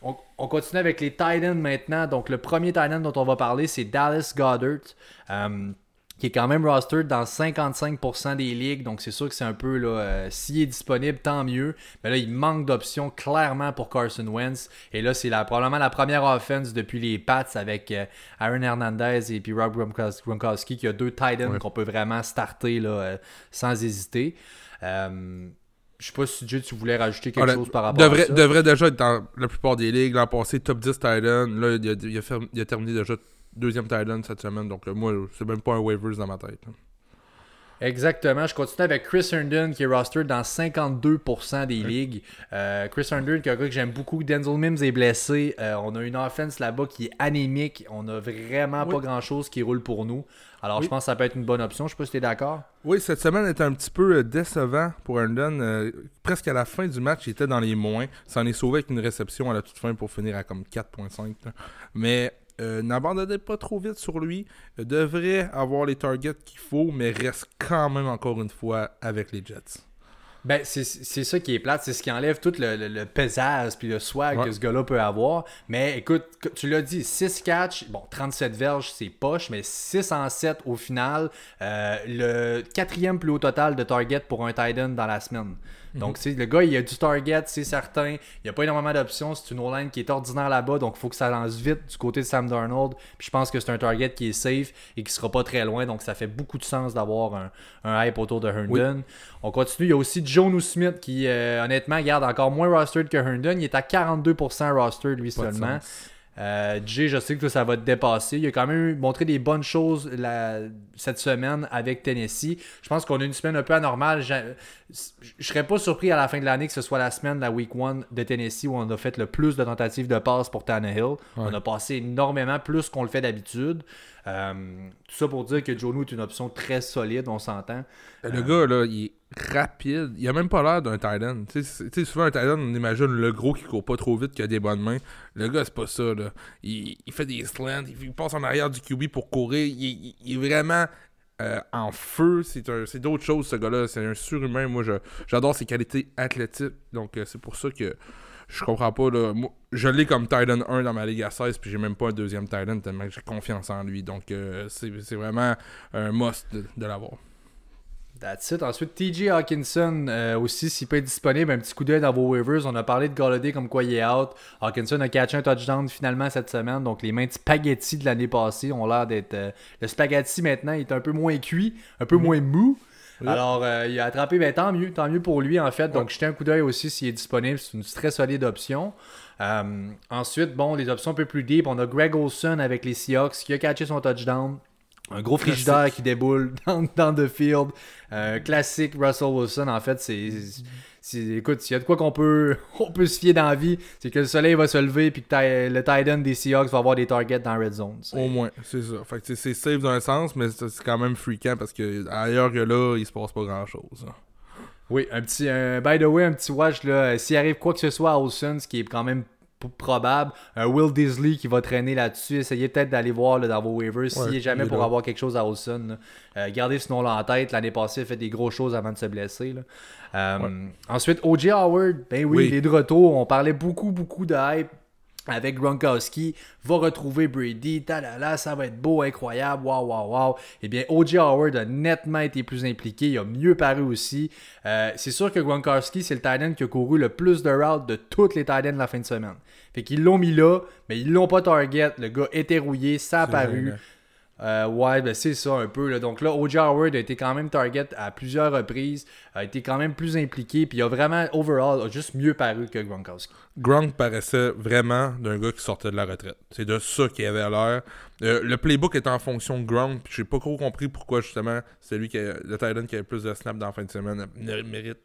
On, continue avec les Titans maintenant. Donc, le premier Titan dont on va parler, c'est Dallas Goddard qui est quand même rostered dans 55% des ligues. Donc c'est sûr que c'est un peu là, euh, s'il est disponible, tant mieux. Mais là, il manque d'options clairement pour Carson Wentz. Et là, c'est la, probablement la première offense depuis les Pats avec euh, Aaron Hernandez et puis Rob Gronkowski qui a deux Titans qu'on peut vraiment starter là, euh, sans hésiter. je sais pas si tu voulais rajouter quelque chose par rapport devrait, à ça. Devrait déjà être dans la plupart des ligues. L'an passé, top 10 Titan. Là, il a, il, a il a, terminé déjà deuxième Titan cette semaine. Donc, euh, moi, c'est même pas un waivers dans ma tête. Exactement. Je continue avec Chris Herndon qui est roster dans 52% des ligues. Euh, Chris Herndon, qui est un gars que j'aime beaucoup. Denzel Mims est blessé. Euh, on a une offense là-bas qui est anémique. On a vraiment pas grand-chose qui roule pour nous. Alors, je pense que ça peut être une bonne option. Je sais pas si tu es d'accord. Oui, cette semaine était un petit peu décevant pour Herndon. presque à la fin du match, il était dans les moins. Ça en est sauvé avec une réception à la toute fin pour finir à comme 4.5. Mais euh, n'abandonnez pas trop vite sur lui. Euh, devrait avoir les targets qu'il faut, mais reste quand même encore une fois avec les Jets. Ben, c'est ça qui est plate, c'est ce qui enlève tout le, le, pesage puis le swag que ce gars-là peut avoir. Mais écoute, tu l'as dit, 6 catch, bon, 37 verges, c'est poche, mais 6 en 7 au final. Euh, le quatrième plus haut total de target pour un tight end dans la semaine. Mhm. Donc, le gars, il a du target, c'est certain. Il n'y a pas énormément d'options. C'est une O-line qui est ordinaire là-bas. Donc, il faut que ça lance vite du côté de Sam Darnold. Puis, je pense que c'est un target qui est safe et qui sera pas très loin. Donc, ça fait beaucoup de sens d'avoir un, un, hype autour de Herndon. On continue. Il y a aussi Joe Smith qui, euh, honnêtement, garde encore moins rostered que Herndon. Il est à 42% rostered, lui seulement. Euh, Jay, je sais que ça va te dépasser. Il a quand même montré des bonnes choses cette semaine avec Tennessee. Je pense qu'on a une semaine un peu anormale. Je, ne serais pas surpris à la fin de l'année que ce soit la semaine, la week 1 de Tennessee, où on a fait le plus de tentatives de passe pour Tannehill. On a passé énormément plus qu'on le fait d'habitude. Euh, tout ça pour dire que Jono est une option très solide, on s'entend. Le euh, gars, là, il est rapide. Il a même pas l'air d'un Titan. Tu sais, souvent, un Titan, on imagine le gros qui court pas trop vite, qui a des bonnes mains. Le gars, c'est pas ça. Là. Il, fait des slants, il passe en arrière du QB pour courir. Il, est vraiment euh, en feu. C'est d'autres choses, ce gars-là. C'est un surhumain. Moi, j'adore ses qualités athlétiques. Donc, c'est pour ça que je comprends pas. Là. je l'ai comme Titan 1 dans ma Ligue à 16, puis j'ai même pas un deuxième Titan tellement que j'ai confiance en lui. Donc, euh, c'est vraiment un must de, l'avoir. That's it. Ensuite, TJ Hawkinson euh, aussi, s'il peut être disponible, un petit coup d'œil dans vos waivers. On a parlé de Galladay comme quoi il est out. Hawkinson a catché un touchdown finalement cette semaine. Donc, les mains de spaghetti de l'année passée ont l'air d'être. Euh, le spaghetti maintenant est un peu moins cuit, un peu moins mou. Alors, euh, il a attrapé, mais tant mieux, tant mieux pour lui en fait. Donc, jetez un coup d'œil aussi s'il est disponible. C'est une très solide option. Euh, ensuite, bon, les options un peu plus deep. On a Greg Olson avec les Seahawks qui a catché son touchdown. Un gros frigidaire qui déboule dans, dans the field. Euh, classique Russell Wilson, en fait, c'est écoute, s'il y a de quoi qu'on peut, on peut se fier dans la vie, c'est que le soleil va se lever puis que le tight end des Seahawks va avoir des targets dans Red Zone. Au moins, c'est ça. Fait que c'est safe dans un sens, mais c'est quand même freakant parce que ailleurs que là, il se passe pas grand chose. Oui, un petit. by the way, un petit watch là. S'il arrive quoi que ce soit à Olsen, ce qui est quand même probable. Un Will Disley qui va traîner là-dessus. Essayez peut-être d'aller voir dans vos waivers s'il est jamais pour avoir quelque chose à Olsen. Euh, gardez ce nom-là en tête. L'année passée, il a fait des grosses choses avant de se blesser. Euh, ensuite, O.J. Howard, ben oui, il est de retour. On parlait beaucoup, beaucoup de hype avec Gronkowski, va retrouver Brady, talala, ça va être beau, incroyable, waouh, waouh, waouh. Eh bien, O.J. Howard a nettement été plus impliqué, il a mieux paru aussi. Euh, c'est sûr que Gronkowski, c'est le tight qui a couru le plus de routes de toutes les tight de la fin de semaine. Fait qu'ils l'ont mis là, mais ils l'ont pas target, le gars était rouillé, ça a paru. Euh, ouais, ben c'est ça un peu. Donc là, O.J. Howard a été quand même target à plusieurs reprises, a été quand même plus impliqué, puis il a vraiment, overall, a juste mieux paru que Gronkowski. Gronk paraissait vraiment d'un gars qui sortait de la retraite. C'est de ça qu'il avait l'air. Euh, le playbook est en fonction de Gronk, puis j'ai pas trop compris pourquoi justement c'est lui qui a, le Titan qui avait plus de snaps dans la fin de semaine ne mérite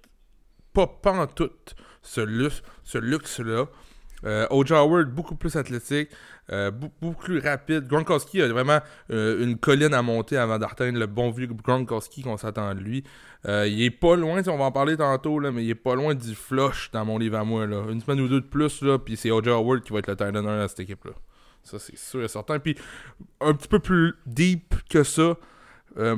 pas, pas en ce luxe-là. Euh. Howard, beaucoup plus athlétique. Euh, beaucoup plus rapide. Gronkowski a vraiment euh, une colline à monter avant d'atteindre le bon vieux Gronkowski qu'on s'attend de lui. Euh, il est pas loin, on va en parler tantôt, là, mais il est pas loin du flush dans mon livre à moi. Là. Une semaine ou deux de plus, là, puis c'est O.J. Howard qui va être le Titan 1 à cette équipe-là. Ça, c'est sûr et certain. Puis un petit peu plus deep que ça,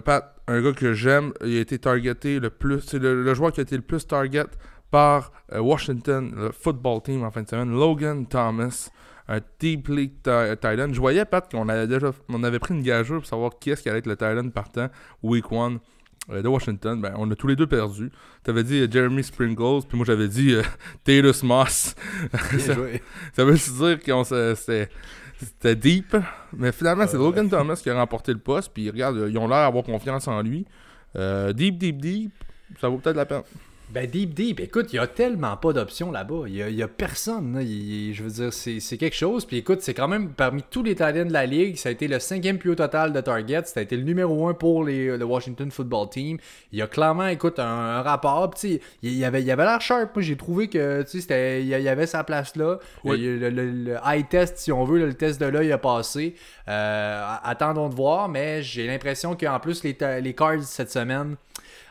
Pat, un gars que j'aime, il a été targeté le plus. C'est le, joueur qui a été le plus target par Washington, le football team en fin de semaine, Logan Thomas un Deep League Thailand. Je voyais, Pat, qu'on avait déjà on avait pris une gageure pour savoir qui est-ce qui allait être le Thailand partant Week 1 euh, de Washington. Ben, on a tous les deux perdu. Tu avais dit euh, Jeremy Sprinkles, puis moi j'avais dit euh, Moss. ça, ça, veut dire qu'on c'était deep. Mais finalement, c'est Logan Thomas qui a remporté le poste. Puis regarde, ils ont l'air d'avoir confiance en lui. deep, deep, deep, ça vaut peut-être la peine. Ben, Deep Deep, écoute, il y a tellement pas d'options là-bas. Il y a, personne. je veux dire, c'est quelque chose. Puis écoute, c'est quand même parmi tous les talents de la ligue, ça a été le cinquième plus haut total de target. Ça a été le numéro un pour les, le Washington Football Team. Il y a clairement, écoute, un, rapport. il, y avait il avait l'air sharp. Moi, j'ai trouvé que il y avait sa place là. Le, high test, si on veut, le test de l'œil a passé. Euh, attendons de voir, mais j'ai l'impression qu'en plus, les, les Cards cette semaine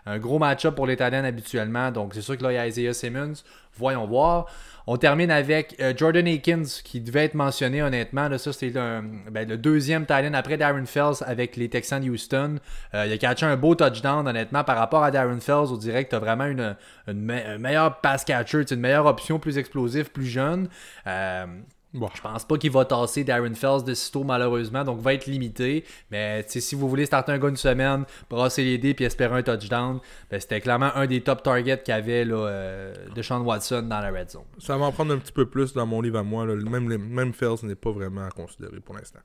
un gros match-up pour les habituellement. Donc, c'est sûr que là, il y a Isaiah Simmons. Voyons voir. On termine avec euh, Jordan Akins, qui devait être mentionné honnêtement. Là, ça, c'était ben, le deuxième Titan après Darren Fells avec les Texans de Houston. Euh, il a catché un beau touchdown, honnêtement, par rapport à Darren Fells. On dirait que tu as vraiment une, une, un meilleur pass catcher, une meilleure option, plus explosif, plus jeune. Euh, Bon. Je pense pas qu'il va tasser Darren Fells de sitôt, malheureusement, donc va être limité. Mais si vous voulez starter un gars une semaine, brasser les dés puis espérer un touchdown, ben, c'était clairement un des top targets qu'il y avait là, euh, de Sean Watson dans la red zone. Ça va en prendre un petit peu plus dans mon livre à moi. Même, même Fells n'est pas vraiment à considérer pour l'instant.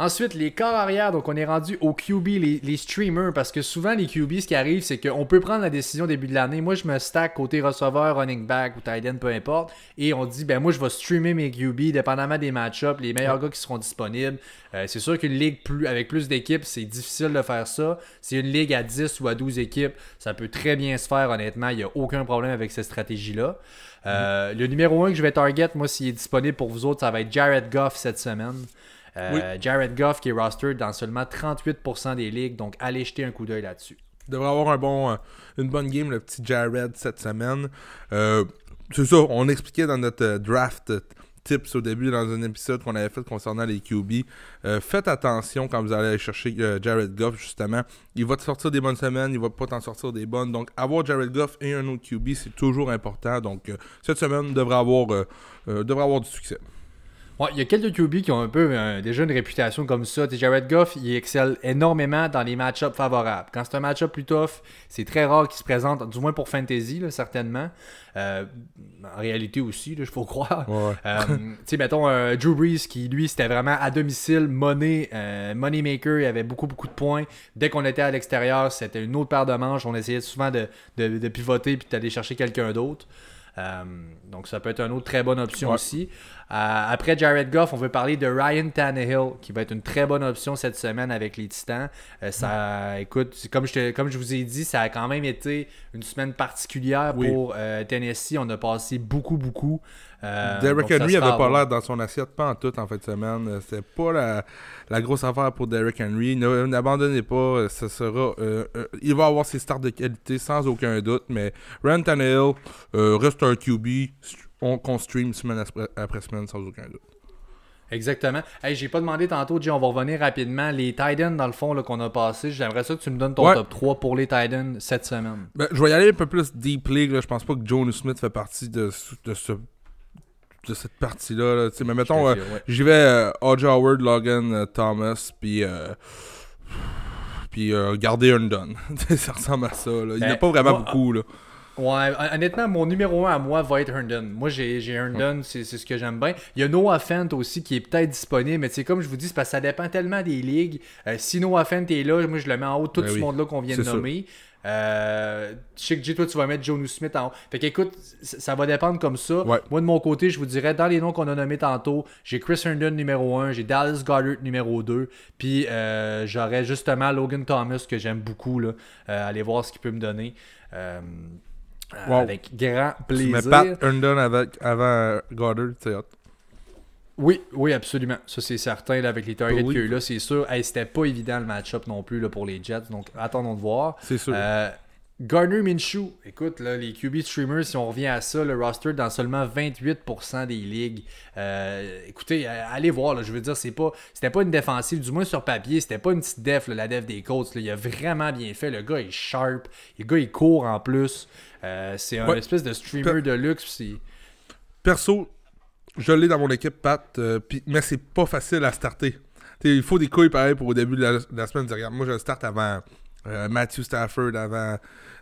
Ensuite, les corps arrière, donc on est rendu au QB, les, streamers, parce que souvent les QB, ce qui arrive, c'est qu'on peut prendre la décision au début de l'année. Moi, je me stack côté receveur, running back ou tight end, peu importe, et on dit, ben moi, je vais streamer mes QB, dépendamment des match-ups, les meilleurs gars qui seront disponibles. Euh, c'est sûr qu'une ligue plus, avec plus d'équipes, c'est difficile de faire ça. Si une ligue à 10 ou à 12 équipes, ça peut très bien se faire, honnêtement. Il n'y a aucun problème avec cette stratégie-là. Euh, le numéro 1 que je vais target, moi, s'il est disponible pour vous autres, ça va être Jared Goff cette semaine. Euh, Jared Goff qui est rostered dans seulement 38% des ligues, donc allez jeter un coup d'œil là-dessus. Il devrait avoir un bon, euh, une bonne game, le petit Jared, cette semaine. Euh, c'est ça, on expliquait dans notre draft tips au début dans un épisode qu'on avait fait concernant les QB. faites attention quand vous allez aller chercher Jared Goff, justement. Il va te sortir des bonnes semaines, il va pas t'en sortir des bonnes. Donc, avoir Jared Goff et un autre QB, c'est toujours important. Donc, cette semaine devrait avoir, devrait avoir du succès. Ouais, il y a quelques QB qui ont un peu euh, déjà une réputation comme ça. Jared Goff, il excelle énormément dans les match-ups favorables. Quand c'est un match-up plus tough, c'est très rare qu'il se présente, du moins pour Fantasy, certainement. Euh, en réalité aussi, il faut croire. Euh, tu sais, mettons, Drew Brees, qui lui, c'était vraiment à domicile, money, money maker, il avait beaucoup, beaucoup de points. Dès qu'on était à l'extérieur, c'était une autre paire de manches. On essayait souvent de, de pivoter puis d'aller chercher quelqu'un d'autre. Euh, donc, ça peut être une autre très bonne option aussi. Euh, après Jared Goff, on veut parler de Ryan Tannehill, qui va être une très bonne option cette semaine avec les Titans. Euh, ça, écoute, comme je, comme je vous ai dit, ça a quand même été une semaine particulière pour Tennessee. On a passé beaucoup, beaucoup. Euh, Derek Henry avait pas l'air dans son assiette, pas en tout en fin de semaine. C'est pas la, la, grosse affaire pour Derek Henry. N'abandonnez pas, ce sera, euh, euh, il va avoir ses starts de qualité sans aucun doute, mais Ryan Tannehill reste un QB qu'on stream semaine après, semaine sans aucun doute. Exactement. Hey, j'ai pas demandé tantôt, Jay, on va revenir rapidement. Les Titans, dans le fond, qu'on a passé, j'aimerais ça que tu me donnes ton top 3 pour les Titans cette semaine. Ben, je vais y aller un peu plus deep league. Je pense pas que Jonas Smith fait partie de, de ce de cette partie-là. Mais mettons, j'y vais Audrey Howard, Logan, Thomas, puis puis garder Herndon. ça ressemble à ça. Il n'y en a ben, pas vraiment beaucoup. Là. Ouais, honnêtement, mon numéro 1 à moi va être Herndon. Moi, j'ai Herndon, c'est ce que j'aime bien. Il y a Noah Fent aussi qui est peut-être disponible, mais c'est comme je vous dis, parce que ça dépend tellement des ligues. Euh, si Noah Fent est là, moi, je le mets en haut tout ben ce monde-là qu'on vient de nommer. Euh, sais que J, toi, tu vas mettre Joe Smith en haut. Fait qu'écoute, ça va dépendre comme ça. Moi, de mon côté, je vous dirais, dans les noms qu'on a nommés tantôt, j'ai Chris Herndon numéro 1, j'ai Dallas Goddard numéro 2, puis euh, j'aurais justement Logan Thomas que j'aime beaucoup. Là. Euh, allez voir ce qu'il peut me donner. Avec grand plaisir. Mais Pat Herndon avec, avant Goddard, c'est hot. Oui, oui, absolument. Ça, c'est certain. avec les targets qu'il y a eu là, c'est sûr. C'était pas évident le match-up non plus là, pour les Jets. Donc, attendons de voir. C'est sûr. Euh, Gardner Minshew, écoute, là, les QB streamers, si on revient à ça, le roster dans seulement 28% des ligues. Euh, écoutez, euh, allez voir, là, je veux dire, c'est pas, c'était pas une défensive, du moins sur papier, c'était pas une petite def, la def des Colts. il a vraiment bien fait. Le gars est sharp, le gars il court en plus. Euh, c'est un espèce de streamer de luxe. Perso, je l'ai dans mon équipe, Pat, mais c'est pas facile à starter. il faut des couilles pareil pour au début de la, semaine. moi, je start avant Matthew Stafford, avant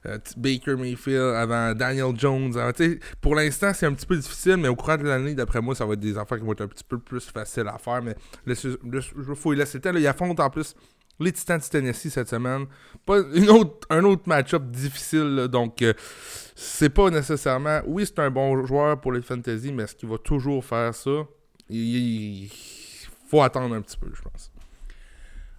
euh, Baker Mayfield, avant Daniel Jones. pour l'instant, c'est un petit peu difficile, mais au courant de l'année, d'après moi, ça va être des affaires qui vont être un petit peu plus faciles à faire. Mais il faut y laisser le temps. il affronte en plus les Titans de Tennessee cette semaine. Pas une autre, un autre match-up difficile, donc euh, c'est pas nécessairement. Oui, c'est un bon joueur pour les fantasy, mais est-ce qu'il va toujours faire ça? Il, faut attendre un petit peu, je pense.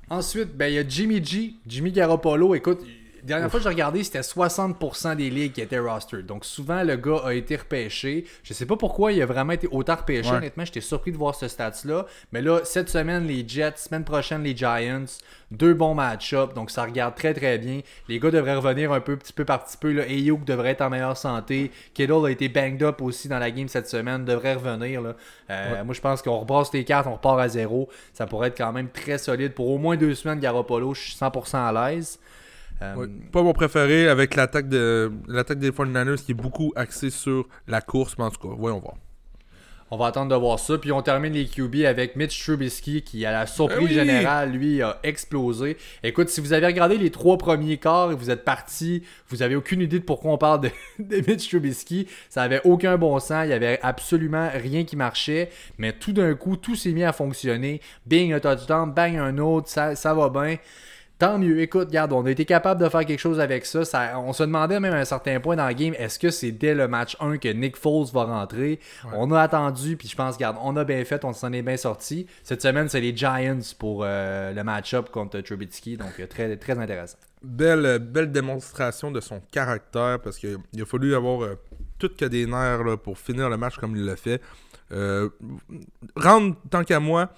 Ensuite, ben, il y a Jimmy G, Jimmy Garoppolo. Écoute, dernière fois que j'ai regardé, c'était 60% des ligues qui étaient rostered. Donc souvent, le gars a été repêché. Je sais pas pourquoi il a vraiment été autant repêché. Honnêtement, j'étais surpris de voir ce stats-là. Mais là, cette semaine, les Jets, semaine prochaine, les Giants. Deux bons match-ups. Donc ça regarde très très bien. Les gars devraient revenir un peu, petit peu par petit peu. Là. Ayuk devrait être en meilleure santé. Kittle a été banged up aussi dans la game cette semaine. Devrait revenir. Là. Euh, moi, je pense qu'on rebrasse les cartes, on repart à zéro. Ça pourrait être quand même très solide. Pour au moins deux semaines, Garoppolo, je suis 100% à l'aise. Euh, pas mon préféré avec l'attaque de l'attaque des 49ers qui est beaucoup axée sur la course, mais en tout cas, voyons voir. On va attendre de voir ça. Puis on termine les QB avec Mitch Trubisky qui, à la surprise ben générale, lui, a explosé. Écoute, si vous avez regardé les trois premiers quarts et vous êtes parti, vous avez aucune idée de pourquoi on parle de, Mitch Trubisky. Ça avait aucun bon sens. Il y avait absolument rien qui marchait. Mais tout d'un coup, tout s'est mis à fonctionner. Bing, un touchdown, bang, un autre. Ça, ça va bien. Tant mieux. Écoute, regarde, on a été capable de faire quelque chose avec ça. on se demandait même à un certain point dans le game, est-ce que c'est dès le match 1 que Nick Foles va rentrer? On a attendu, puis je pense, regarde, on a bien fait, on s'en est bien sorti. Cette semaine, c'est les Giants pour euh, le match-up contre Trubitsky, donc euh, très, très intéressant. Belle, belle démonstration de son caractère, parce qu'il a fallu avoir euh, tout que des nerfs pour finir le match comme il l'a fait. rentre, tant qu'à moi,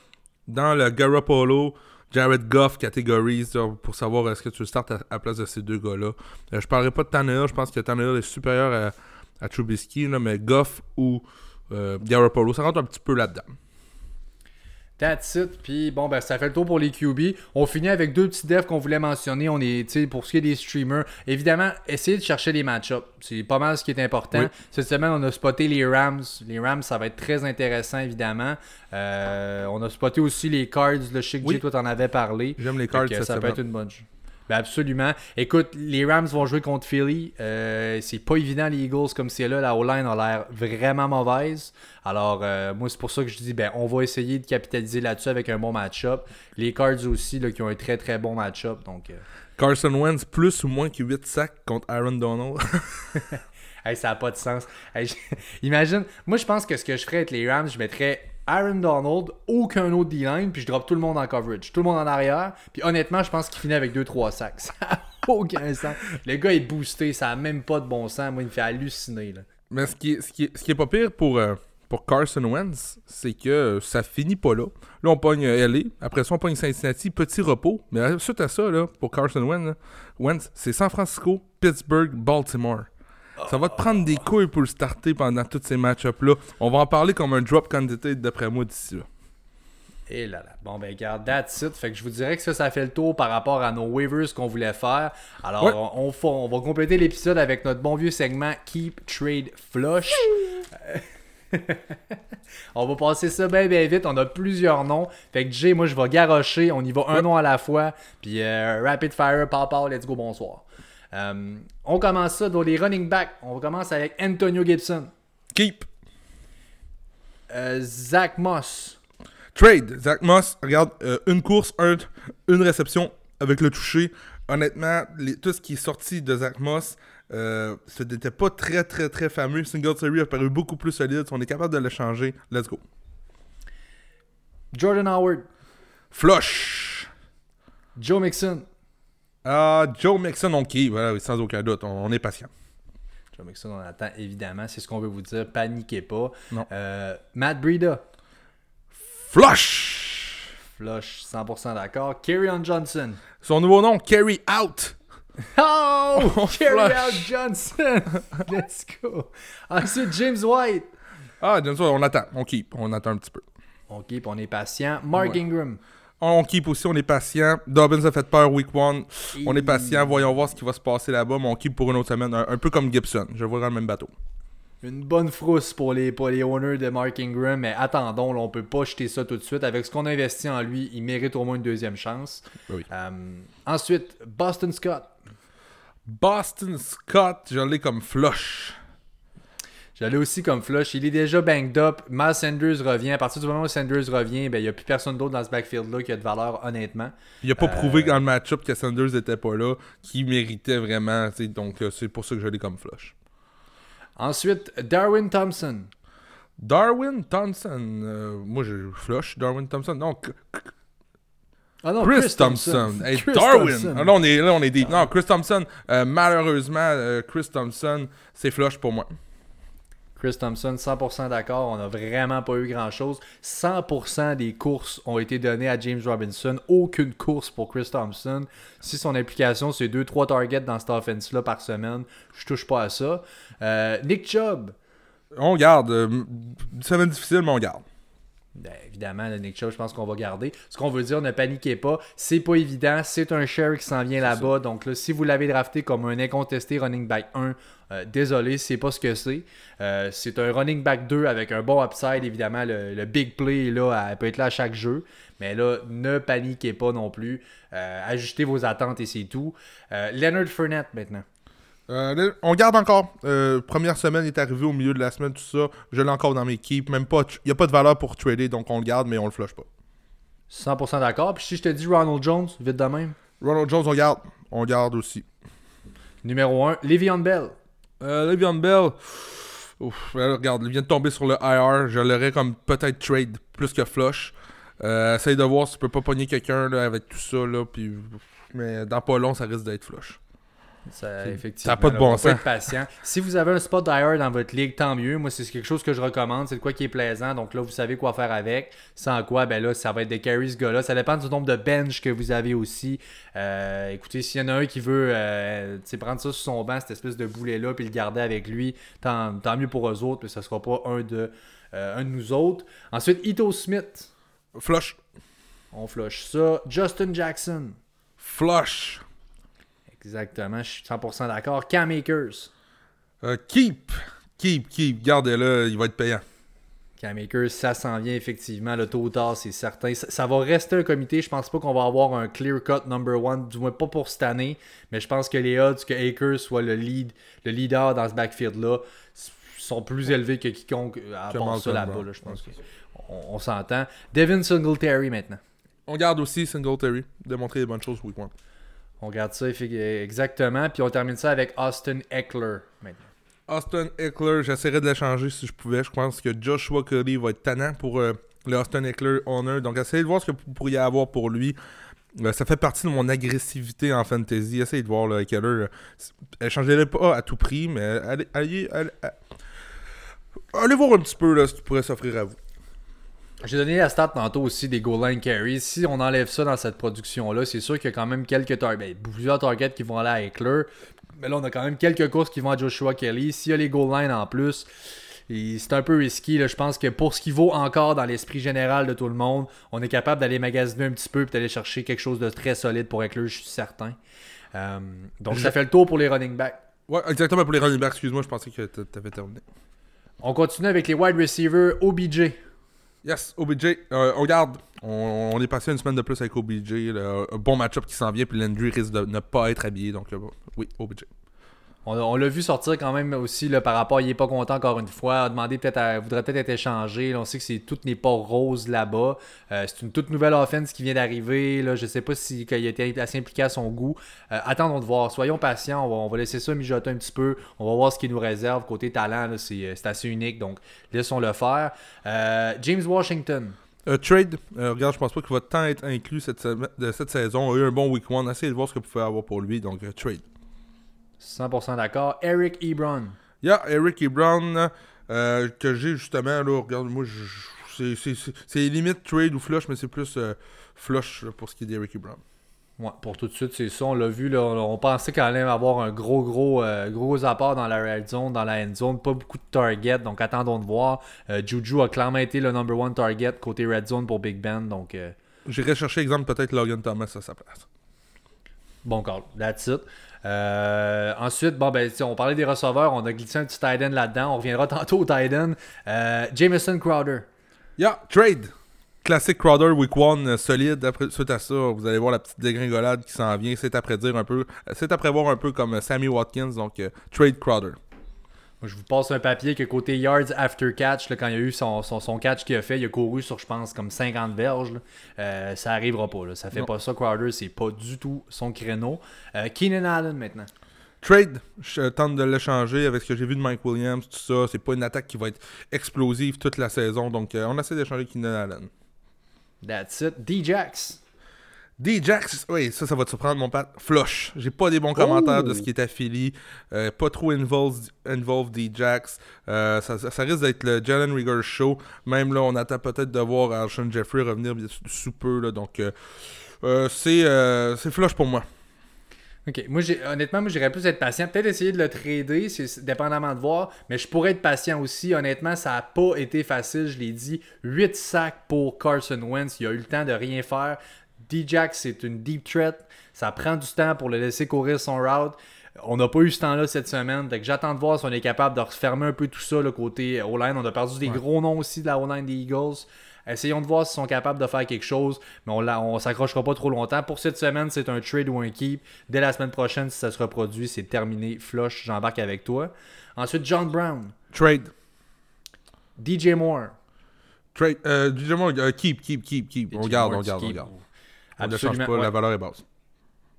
dans le Garoppolo Jared Goff catégories pour savoir est-ce que tu startes à, la place de ces deux gars-là. Euh, je parlerai pas de Tannehill, je pense que Tannehill est supérieur à, à Trubisky, mais Goff ou euh, Garoppolo, ça rentre un petit peu là-dedans. That's it. Puis bon, ben, ça fait le tour pour les QB. On finit avec deux petits devs qu'on voulait mentionner. On est, pour ce qui est des streamers, évidemment, essayez de chercher les match-ups. C'est pas mal ce qui est important. Cette semaine, on a spoté les Rams. Les Rams, ça va être très intéressant, évidemment. Euh, on a spoté aussi les Cards. Le Chic oui. toi, t'en avais parlé. J'aime les Cards. ça peut être une bonne chose. Ben absolument. Écoute, les Rams vont jouer contre Philly. Euh, c'est pas évident, les Eagles, comme c'est là. La O-line a l'air vraiment mauvaise. Alors, euh, moi, c'est pour ça que je dis, ben, on va essayer de capitaliser là-dessus avec un bon match-up. Les Cards aussi, là, qui ont un très très bon match-up. Donc, euh. Carson Wentz, plus ou moins que 8 sacs contre Aaron Donald. ça n'a pas de sens. imagine, moi, je pense que ce que je ferais avec les Rams, je mettrais Aaron Donald, aucun autre D-line, puis je drop tout le monde en coverage. Tout le monde en arrière. Puis honnêtement, je pense qu'il finit avec 2-3 sacs. Aucun sens. Le gars est boosté, ça n'a même pas de bon sens. Moi, il me fait halluciner. Mais ce qui est, pas pire pour, euh, Carson Wentz, c'est que ça finit pas là. Là, on pogne euh, LA. Après ça, on pogne Cincinnati. Petit repos. Mais suite à ça, là, pour Carson Wentz c'est San Francisco, Pittsburgh, Baltimore. Ça va te prendre des couilles pour le starter pendant tous ces match-ups-là. On va en parler comme un drop candidate d'après moi d'ici là. Et là là. Bon, ben, regarde, that's it. Fait que je vous dirais que ça, ça fait le tour par rapport à nos waivers qu'on voulait faire. Alors, on, on, va compléter l'épisode avec notre bon vieux segment Keep Trade Flush. on va passer ça bien, bien vite. On a plusieurs noms. Fait que Jay, moi, je vais garrocher. On y va un nom à la fois. Puis euh, rapid fire, papa, let's go, bonsoir. Euh, on commence ça dans les running backs. On commence avec Antonio Gibson. Keep. Euh, Zach Moss. Trade. Zach Moss, regarde, une course, une réception avec le toucher. Honnêtement, tout ce qui est sorti de Zach Moss, euh, ce n'était pas très, très, très fameux. Singletary a paru beaucoup plus solide. On est capable de le changer. Let's go. Jordan Howard. Flush. Joe Mixon. Ah, Joe Mixon, ok. Voilà, sans aucun doute. On, est patient. Joe Mixon, on attend évidemment. C'est ce qu'on veut vous dire. Paniquez pas. Non. Euh, Matt Breida. Flush. Flush, 100% d'accord. Kerryon Johnson. Son nouveau nom, Carry Out. Oh! Carry out Johnson! Let's go! Ensuite, James White. Ah, James White, on attend. On keep. On attend un petit peu. On keep, on est patient. Mark Ingram. On keep aussi, on est patient. Dobbins a fait peur week one. On est patient. Voyons voir ce qui va se passer là-bas. Mais on keep pour une autre semaine. Un, peu comme Gibson. Je vois dans le même bateau. Une bonne frousse pour les, pour les owners de Mark Ingram, mais attendons, là, on peut pas jeter ça tout de suite. Avec ce qu'on a investi en lui, il mérite au moins une deuxième chance. Oui. Euh, ensuite, Boston Scott. Boston Scott, je l'ai comme flush. J'allais aussi comme flush. Il est déjà banged up. Miles Sanders revient. À partir du moment où Sanders revient, ben, il n'y a plus personne d'autre dans ce backfield-là qui a de valeur, honnêtement. Il n'a pas prouvé euh, dans le match-up que Sanders n'était pas là, qui méritait vraiment. Donc, euh, c'est pour ça que je l'ai comme flush. Ensuite, Darwin Thompson. Darwin Thompson. Euh, moi, je flush Darwin Thompson. Non, ah non, Chris, Thompson. Darwin. Ah là, on est, là, on est deep. Non, Chris Thompson, euh, malheureusement, euh, Chris Thompson, c'est flush pour moi. Chris Thompson, 100% d'accord. On n'a vraiment pas eu grand-chose. 100% des courses ont été données à James Robinson. Aucune course pour Chris Thompson. Si son implication, c'est 2-3 targets dans cette offense-là par semaine, je touche pas à ça. Euh, Nick Chubb. On garde. semaine difficile, mais on garde. Ben, évidemment, le Nick Chubb, je pense qu'on va garder. Ce qu'on veut dire, ne paniquez pas. C'est pas évident. C'est un share qui s'en vient là-bas. Donc là, si vous l'avez drafté comme un incontesté running back 1, euh, désolé, c'est pas ce que c'est. Euh, c'est un running back 2 avec un bon upside. Évidemment, le, big play là, elle peut être là à chaque jeu. Mais là, ne paniquez pas non plus. Euh, ajustez vos attentes et c'est tout. Leonard Fournette maintenant. Euh, on garde encore. Euh, première semaine est arrivé au milieu de la semaine, tout ça. Je l'ai encore dans mes keeps. Même pas. Il n'y a pas de valeur pour trader, donc on le garde, mais on le flush pas. 100% d'accord. Puis si je te dis Ronald Jones, vite de même. Ronald Jones, on garde. On garde aussi. Numéro 1, Le'Veon Bell. Euh, Le'Veon Bell. Ouf, regarde, il vient de tomber sur le IR. Je l'aurais comme peut-être trade plus que flush. Euh, essaye de voir si tu peux pas pogner quelqu'un avec tout ça. Là, puis... Mais dans pas long, ça risque d'être flush. Ça, effectivement, pas de bon sens. être patient. Si vous avez un spot d'IR dans votre ligue, tant mieux. Moi, c'est quelque chose que je recommande. C'est de quoi qui est plaisant. Donc là, vous savez quoi faire avec. Sans quoi, ben là, ça va être des carries ce gars-là. Ça dépend du nombre de bench que vous avez aussi. Euh, écoutez, s'il y en a un qui veut euh, prendre ça sur son banc, cette espèce de boulet-là, puis le garder avec lui, tant, mieux pour eux autres. Puis ça sera pas un de, euh, un de nous autres. Ensuite, Ito Smith. Flush. On flush ça. Justin Jackson. Flush. Exactement, je suis 100% d'accord. Cam Akers. Euh, keep. Keep, keep. Gardez-le, il va être payant. Cam Akers, ça s'en vient effectivement. Le taux tard, c'est certain. Ça, va rester un comité. Je pense pas qu'on va avoir un clear cut number one, du moins pas pour cette année. Mais je pense que les odds que Akers soit le lead, le leader dans ce backfield-là sont plus élevés que quiconque à part ça là-bas. je pense qu'on on, s'entend. Devin Singletary maintenant. On garde aussi Singletary. Démontrer des bonnes choses week one. On garde ça exactement. Puis on termine ça avec Austin Eckler maintenant. Austin Eckler, j'essaierai de l'échanger si je pouvais. Je pense que Joshua Curry va être tannant pour euh, le Austin Eckler Honor. Donc essayez de voir ce que vous pourriez avoir pour lui. Euh, ça fait partie de mon agressivité en fantasy. Essayez de voir le Eckler. Échangez-le pas à tout prix, mais allez, allez, allez, allez voir un petit peu là, ce qui pourrait s'offrir à vous. J'ai donné la stat tantôt aussi des goal line carries. Si on enlève ça dans cette production-là, c'est sûr qu'il y a quand même quelques targets, ben, plusieurs targets qui vont aller à Eckler. Mais là, on a quand même quelques courses qui vont à Joshua Kelly. S'il y a les goal line en plus, c'est un peu risqué. Je pense que pour ce qui vaut encore dans l'esprit général de tout le monde, on est capable d'aller magasiner un petit peu et d'aller chercher quelque chose de très solide pour Eckler, je suis certain. Euh, donc, ça fait le tour pour les running backs. Ouais, exactement pour les running backs. Excuse-moi, je pensais que tu avais terminé. On continue avec les wide receivers OBJ. Yes, OBJ. Euh, on regarde, on, est passé une semaine de plus avec OBJ. un bon match-up qui s'en vient, puis Landry risque de ne pas être habillé. Donc, euh, oui, OBJ. On, l'a vu sortir quand même aussi là, par rapport, il est pas content encore une fois, a peut-être, voudrait peut-être être échangé. Là, on sait que c'est tout n'est pas rose là-bas. Euh, c'est une toute nouvelle offense qui vient d'arriver. Là, je sais pas si qu'il a été assez impliqué à son goût. Euh, attendons de voir. Soyons patients. On va, laisser ça mijoter un petit peu. On va voir ce qu'il nous réserve côté talent. là, c'est, euh, assez unique, donc laissons-le faire. Euh, James Washington. Euh, trade, regarde, je pense pas qu'il va tant être inclus cette, de cette saison. On a eu un bon week one. Essayez de voir ce que vous pouvez avoir pour lui. Donc, euh, trade. 100% d'accord. Eric Ebron. Il y a Eric Ebron euh, que j'ai justement. Là, regarde, moi, c'est- limite trade ou flush, mais c'est plus euh, flush là, pour ce qui est d'Eric Ebron. Ouais, pour tout de suite, c'est ça. On l'a vu, là, on, pensait qu'on allait avoir un gros, gros, euh, gros apport dans la red zone, dans la end zone. Pas beaucoup de target, donc attendons de voir. Juju a clairement été le number one target côté red zone pour Big Ben, donc euh, J'irais chercher, exemple, peut-être Logan Thomas à sa place. Bon call. That's it. Euh, ensuite, bon, ben, on parlait des receveurs, on a glissé un petit tight end là-dedans. On reviendra tantôt au tight end. Euh, Jameson Crowder. Yeah, trade. Classique Crowder Week 1 solide. Après, suite à ça, vous allez voir la petite dégringolade qui s'en vient. C'est à prédire un peu. euh, C'est prévoir un peu comme euh, Sammy Watkins. Donc, euh, trade Crowder. Moi, je vous passe un papier que côté yards after catch, là, quand il y a eu son, son, son catch qu'il a fait, il a couru sur, je pense, comme 50 verges. là. Euh, ça arrivera pas. Là. Ça fait Non. pas ça. Crowder, c'est pas du tout son créneau. Euh, Keenan Allen maintenant. Trade, je tente de l'échanger avec ce que j'ai vu de Mike Williams, tout ça. C'est pas une attaque qui va être explosive toute la saison. Donc, euh, on essaie d'échanger Keenan Allen. That's it. D-Jax. D-Jax, oui, ça, ça va te surprendre, mon pat. Flush. J'ai pas des bons commentaires de ce qui est affilié. Euh, pas trop involved, involved D-Jax. Euh, ça, risque d'être le Jalen Rigger Show. Même là, on attend peut-être de voir Alshon Jeffrey revenir bien- sous peu. Là, donc, euh, c'est c'est flush pour moi. Ok, moi j'ai honnêtement, moi j'irais plus être patient. Peut-être essayer de le trader, c'est c'est dépendamment de voir, mais je pourrais être patient aussi. Honnêtement, ça n'a pas été facile, je l'ai dit. 8 sacs pour Carson Wentz, il a eu le temps de rien faire. D-Jax, c'est une deep threat. Ça prend du temps pour le laisser courir son route. On n'a pas eu ce temps-là cette semaine. Donc j'attends de voir si on est capable de refermer un peu tout ça, le côté O-line. On a perdu des Ouais. gros noms aussi de la O-line des Eagles. Essayons de voir s'ils sont capables de faire quelque chose, mais on on s'accrochera pas trop longtemps. Pour cette semaine, c'est un trade ou un keep. Dès la semaine prochaine, si ça se reproduit, c'est terminé. Flush, j'embarque avec toi. Ensuite, John Brown, Trade. DJ Moore. Trade. Euh, DJ Moore, euh, keep, keep, keep, keep. On regarde, on regarde, on regarde. On ne change pas, ouais. la valeur est basse.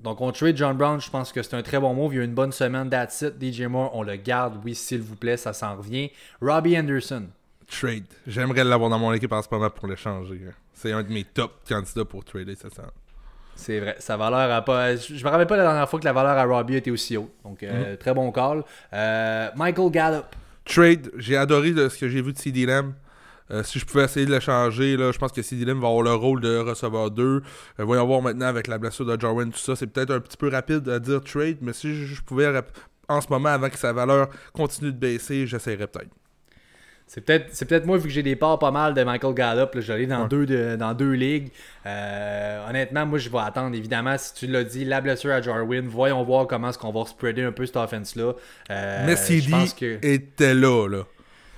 Donc, on trade John Brown. Je pense que c'est un très bon move. Il y a eu une bonne semaine. That's it. DJ Moore, on le garde. Oui, s'il vous plaît, ça s'en revient. Robbie Anderson. Trade. J'aimerais l'avoir dans mon équipe en ce moment pour l'échanger. hein. C'est un de mes top candidats pour trader, ça sent. C'est vrai. Sa valeur a pas. Je me rappelle pas la dernière fois que la valeur à Robbie était aussi haute. Donc, euh, très bon call. Euh, Michael Gallup. Trade, j'ai adoré de ce que j'ai vu de CD Lamb. Euh, si je pouvais essayer de le changer, là, je pense que CD Lamb va avoir le rôle de receveur 2. Euh, voyons voir maintenant avec la blessure de Jarwin, tout ça. C'est peut-être un petit peu rapide à dire trade, mais si je, je pouvais en ce moment, avant que sa valeur continue de baisser, j'essaierais peut-être. C'est peut-être c'est peut-être moi, vu que j'ai des parts pas mal de Michael Gallup, là, j'allais dans, Ouais. deux de- dans deux ligues. Euh, honnêtement, moi, je vais attendre, évidemment, si tu l'as dit, la blessure à Jarwin. Voyons voir comment est-ce qu'on va spreader un peu cette offense-là. Euh, mais CD que... était là, là.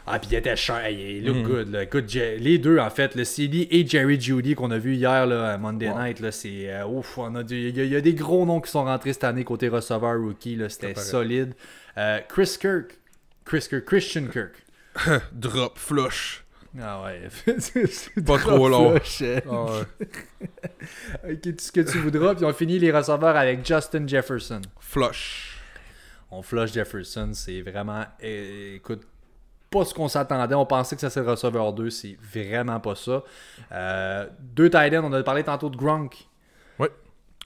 Ah, puis il était cher, il look Mm. good. Là. Écoute, les deux, en fait, le CD et Jerry Judy qu'on a vu hier là, à Monday. Night, c'est euh, ouf. on a Il y, a- il y a des gros noms qui sont rentrés cette année côté receveur rookie. C'était solide. Euh, Chris Kirk. Chris Kirk. Christian Kirk. Drop, flush. Ah ouais. Pas trop long. flush. Ah ouais. Ok, tout ce que tu voudras. Puis on finit les receveurs avec Justin Jefferson. Flush. On flush Jefferson. C'est vraiment. euh, écoute, pas ce qu'on s'attendait. On pensait que ça serait le receveur 2. C'est vraiment pas ça. Euh, deux tight ends. On a parlé tantôt de Gronk.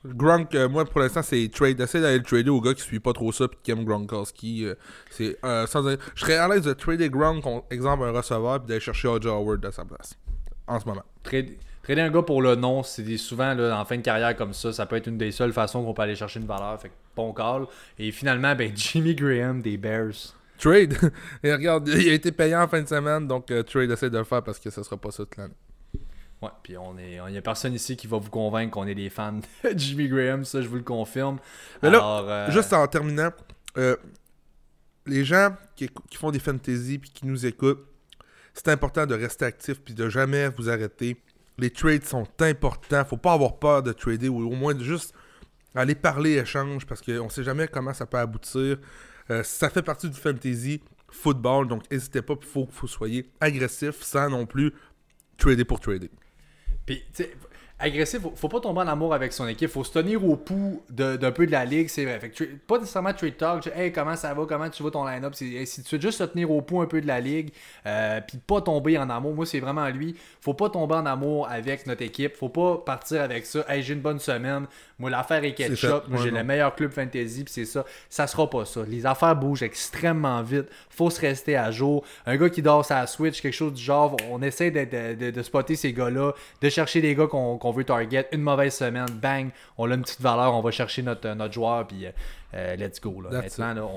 Gronk, euh, moi pour l'instant c'est trade. Essaye d'aller le trader au gars qui suit pas trop ça puis qui aime Gronkowski. euh, c'est sans Je serais à l'aise de trader Gronk, on- exemple un receveur, puis d'aller chercher Roger Howard à sa place. En ce moment. Trade- Trader un gars pour le nom, c'est souvent là, en fin de carrière comme ça, ça peut être une des seules façons qu'on peut aller chercher une valeur. Fait que bon call. Et finalement, ben, Jimmy Graham des Bears. Trade. Et regarde, il a été payant en fin de semaine, donc euh, trade essaie de le faire parce que ce sera pas ça toute l'année. Ouais, puis on est, il y a personne ici qui va vous convaincre qu'on est des fans de Jimmy Graham, ça je vous le confirme. Mais là, Alors, euh, Juste en terminant, euh, les gens qui, font des fantasy puis qui nous écoutent, c'est important de rester actif puis de jamais vous arrêter. Les trades sont importants. Faut pas avoir peur de trader ou au moins juste aller parler échange parce qu'on sait jamais comment ça peut aboutir. Euh, ça fait partie du fantasy football, donc n'hésitez pas, il faut que vous soyez agressif sans non plus trader pour trader. Puis, agressif, faut, faut pas tomber en amour avec son équipe, faut se tenir au pouls d'un peu de la ligue, c'est vrai. pas nécessairement trade talk, hey, comment ça va, comment tu vois ton line-up, si tu veux juste se tenir au pouls un peu de la ligue, euh, puis pas tomber en amour. Moi, c'est vraiment lui. Faut pas tomber en amour avec notre équipe, faut pas partir avec ça. Hey, j'ai une bonne semaine, moi l'affaire est ketchup, j'ai le meilleur club fantasy, puis c'est ça. Ça sera pas ça. Les affaires bougent extrêmement vite, faut se rester à jour. Un gars qui dort sa Switch, quelque chose du genre, on essaie de, de, spotter ces gars-là, de chercher des gars qu'on on veut target. Une mauvaise semaine, bang, on a une petite valeur, on va chercher notre, notre joueur, puis euh, let's go. Là. Maintenant,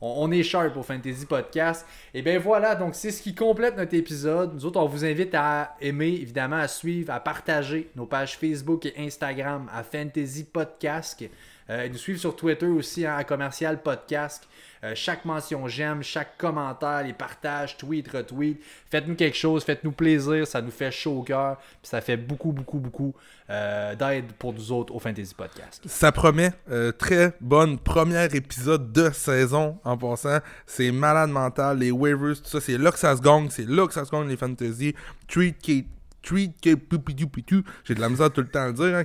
on, est sharp au Fantasy Podcast. Et bien voilà, donc c'est ce qui complète notre épisode. Nous autres, on vous invite à aimer, évidemment, à suivre, à partager nos pages Facebook et Instagram à Fantasy Podcast. Euh, nous suivre sur Twitter aussi hein, à commercial podcast. Euh, chaque mention j'aime, chaque commentaire, les partages, tweet, retweet. Faites-nous quelque chose, faites-nous plaisir, ça nous fait chaud au cœur. Puis ça fait beaucoup, beaucoup, beaucoup euh, d'aide pour nous autres au Fantasy Podcast. Ça promet. Euh, très bonne première épisode de saison en passant. C'est malade mental, les waivers, tout ça. C'est là que ça se gagne, c'est là que ça se gagne les fantasy. Treat, keep, treat, keep, J'ai de la misère tout le temps à le dire. Hein.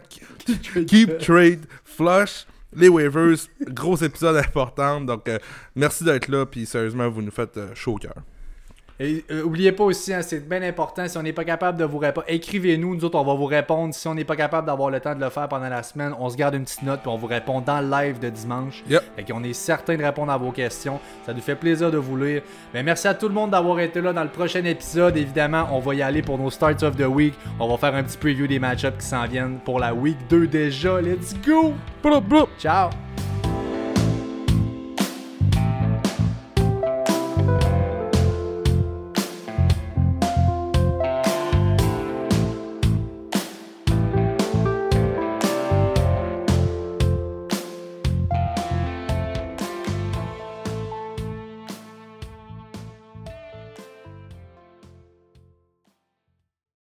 Keep, trade, flush les waivers, gros épisode important. Donc, euh, merci d'être là. Puis, sérieusement, vous nous faites euh, chaud au cœur. Et euh, oubliez pas aussi, hein, c'est bien important, si on n'est pas capable de vous répondre, écrivez-nous, nous autres on va vous répondre. Si on n'est pas capable d'avoir le temps de le faire pendant la semaine, on se garde une petite note puis on vous répond dans le live de dimanche. Yep. Fait qu'on est certain de répondre à vos questions. Ça nous fait plaisir de vous lire. Mais merci à tout le monde d'avoir été là dans le prochain épisode. Évidemment, on va y aller pour nos starts of the week. On va faire un petit preview des match-ups qui s'en viennent pour la week 2 déjà. Let's go! Ciao!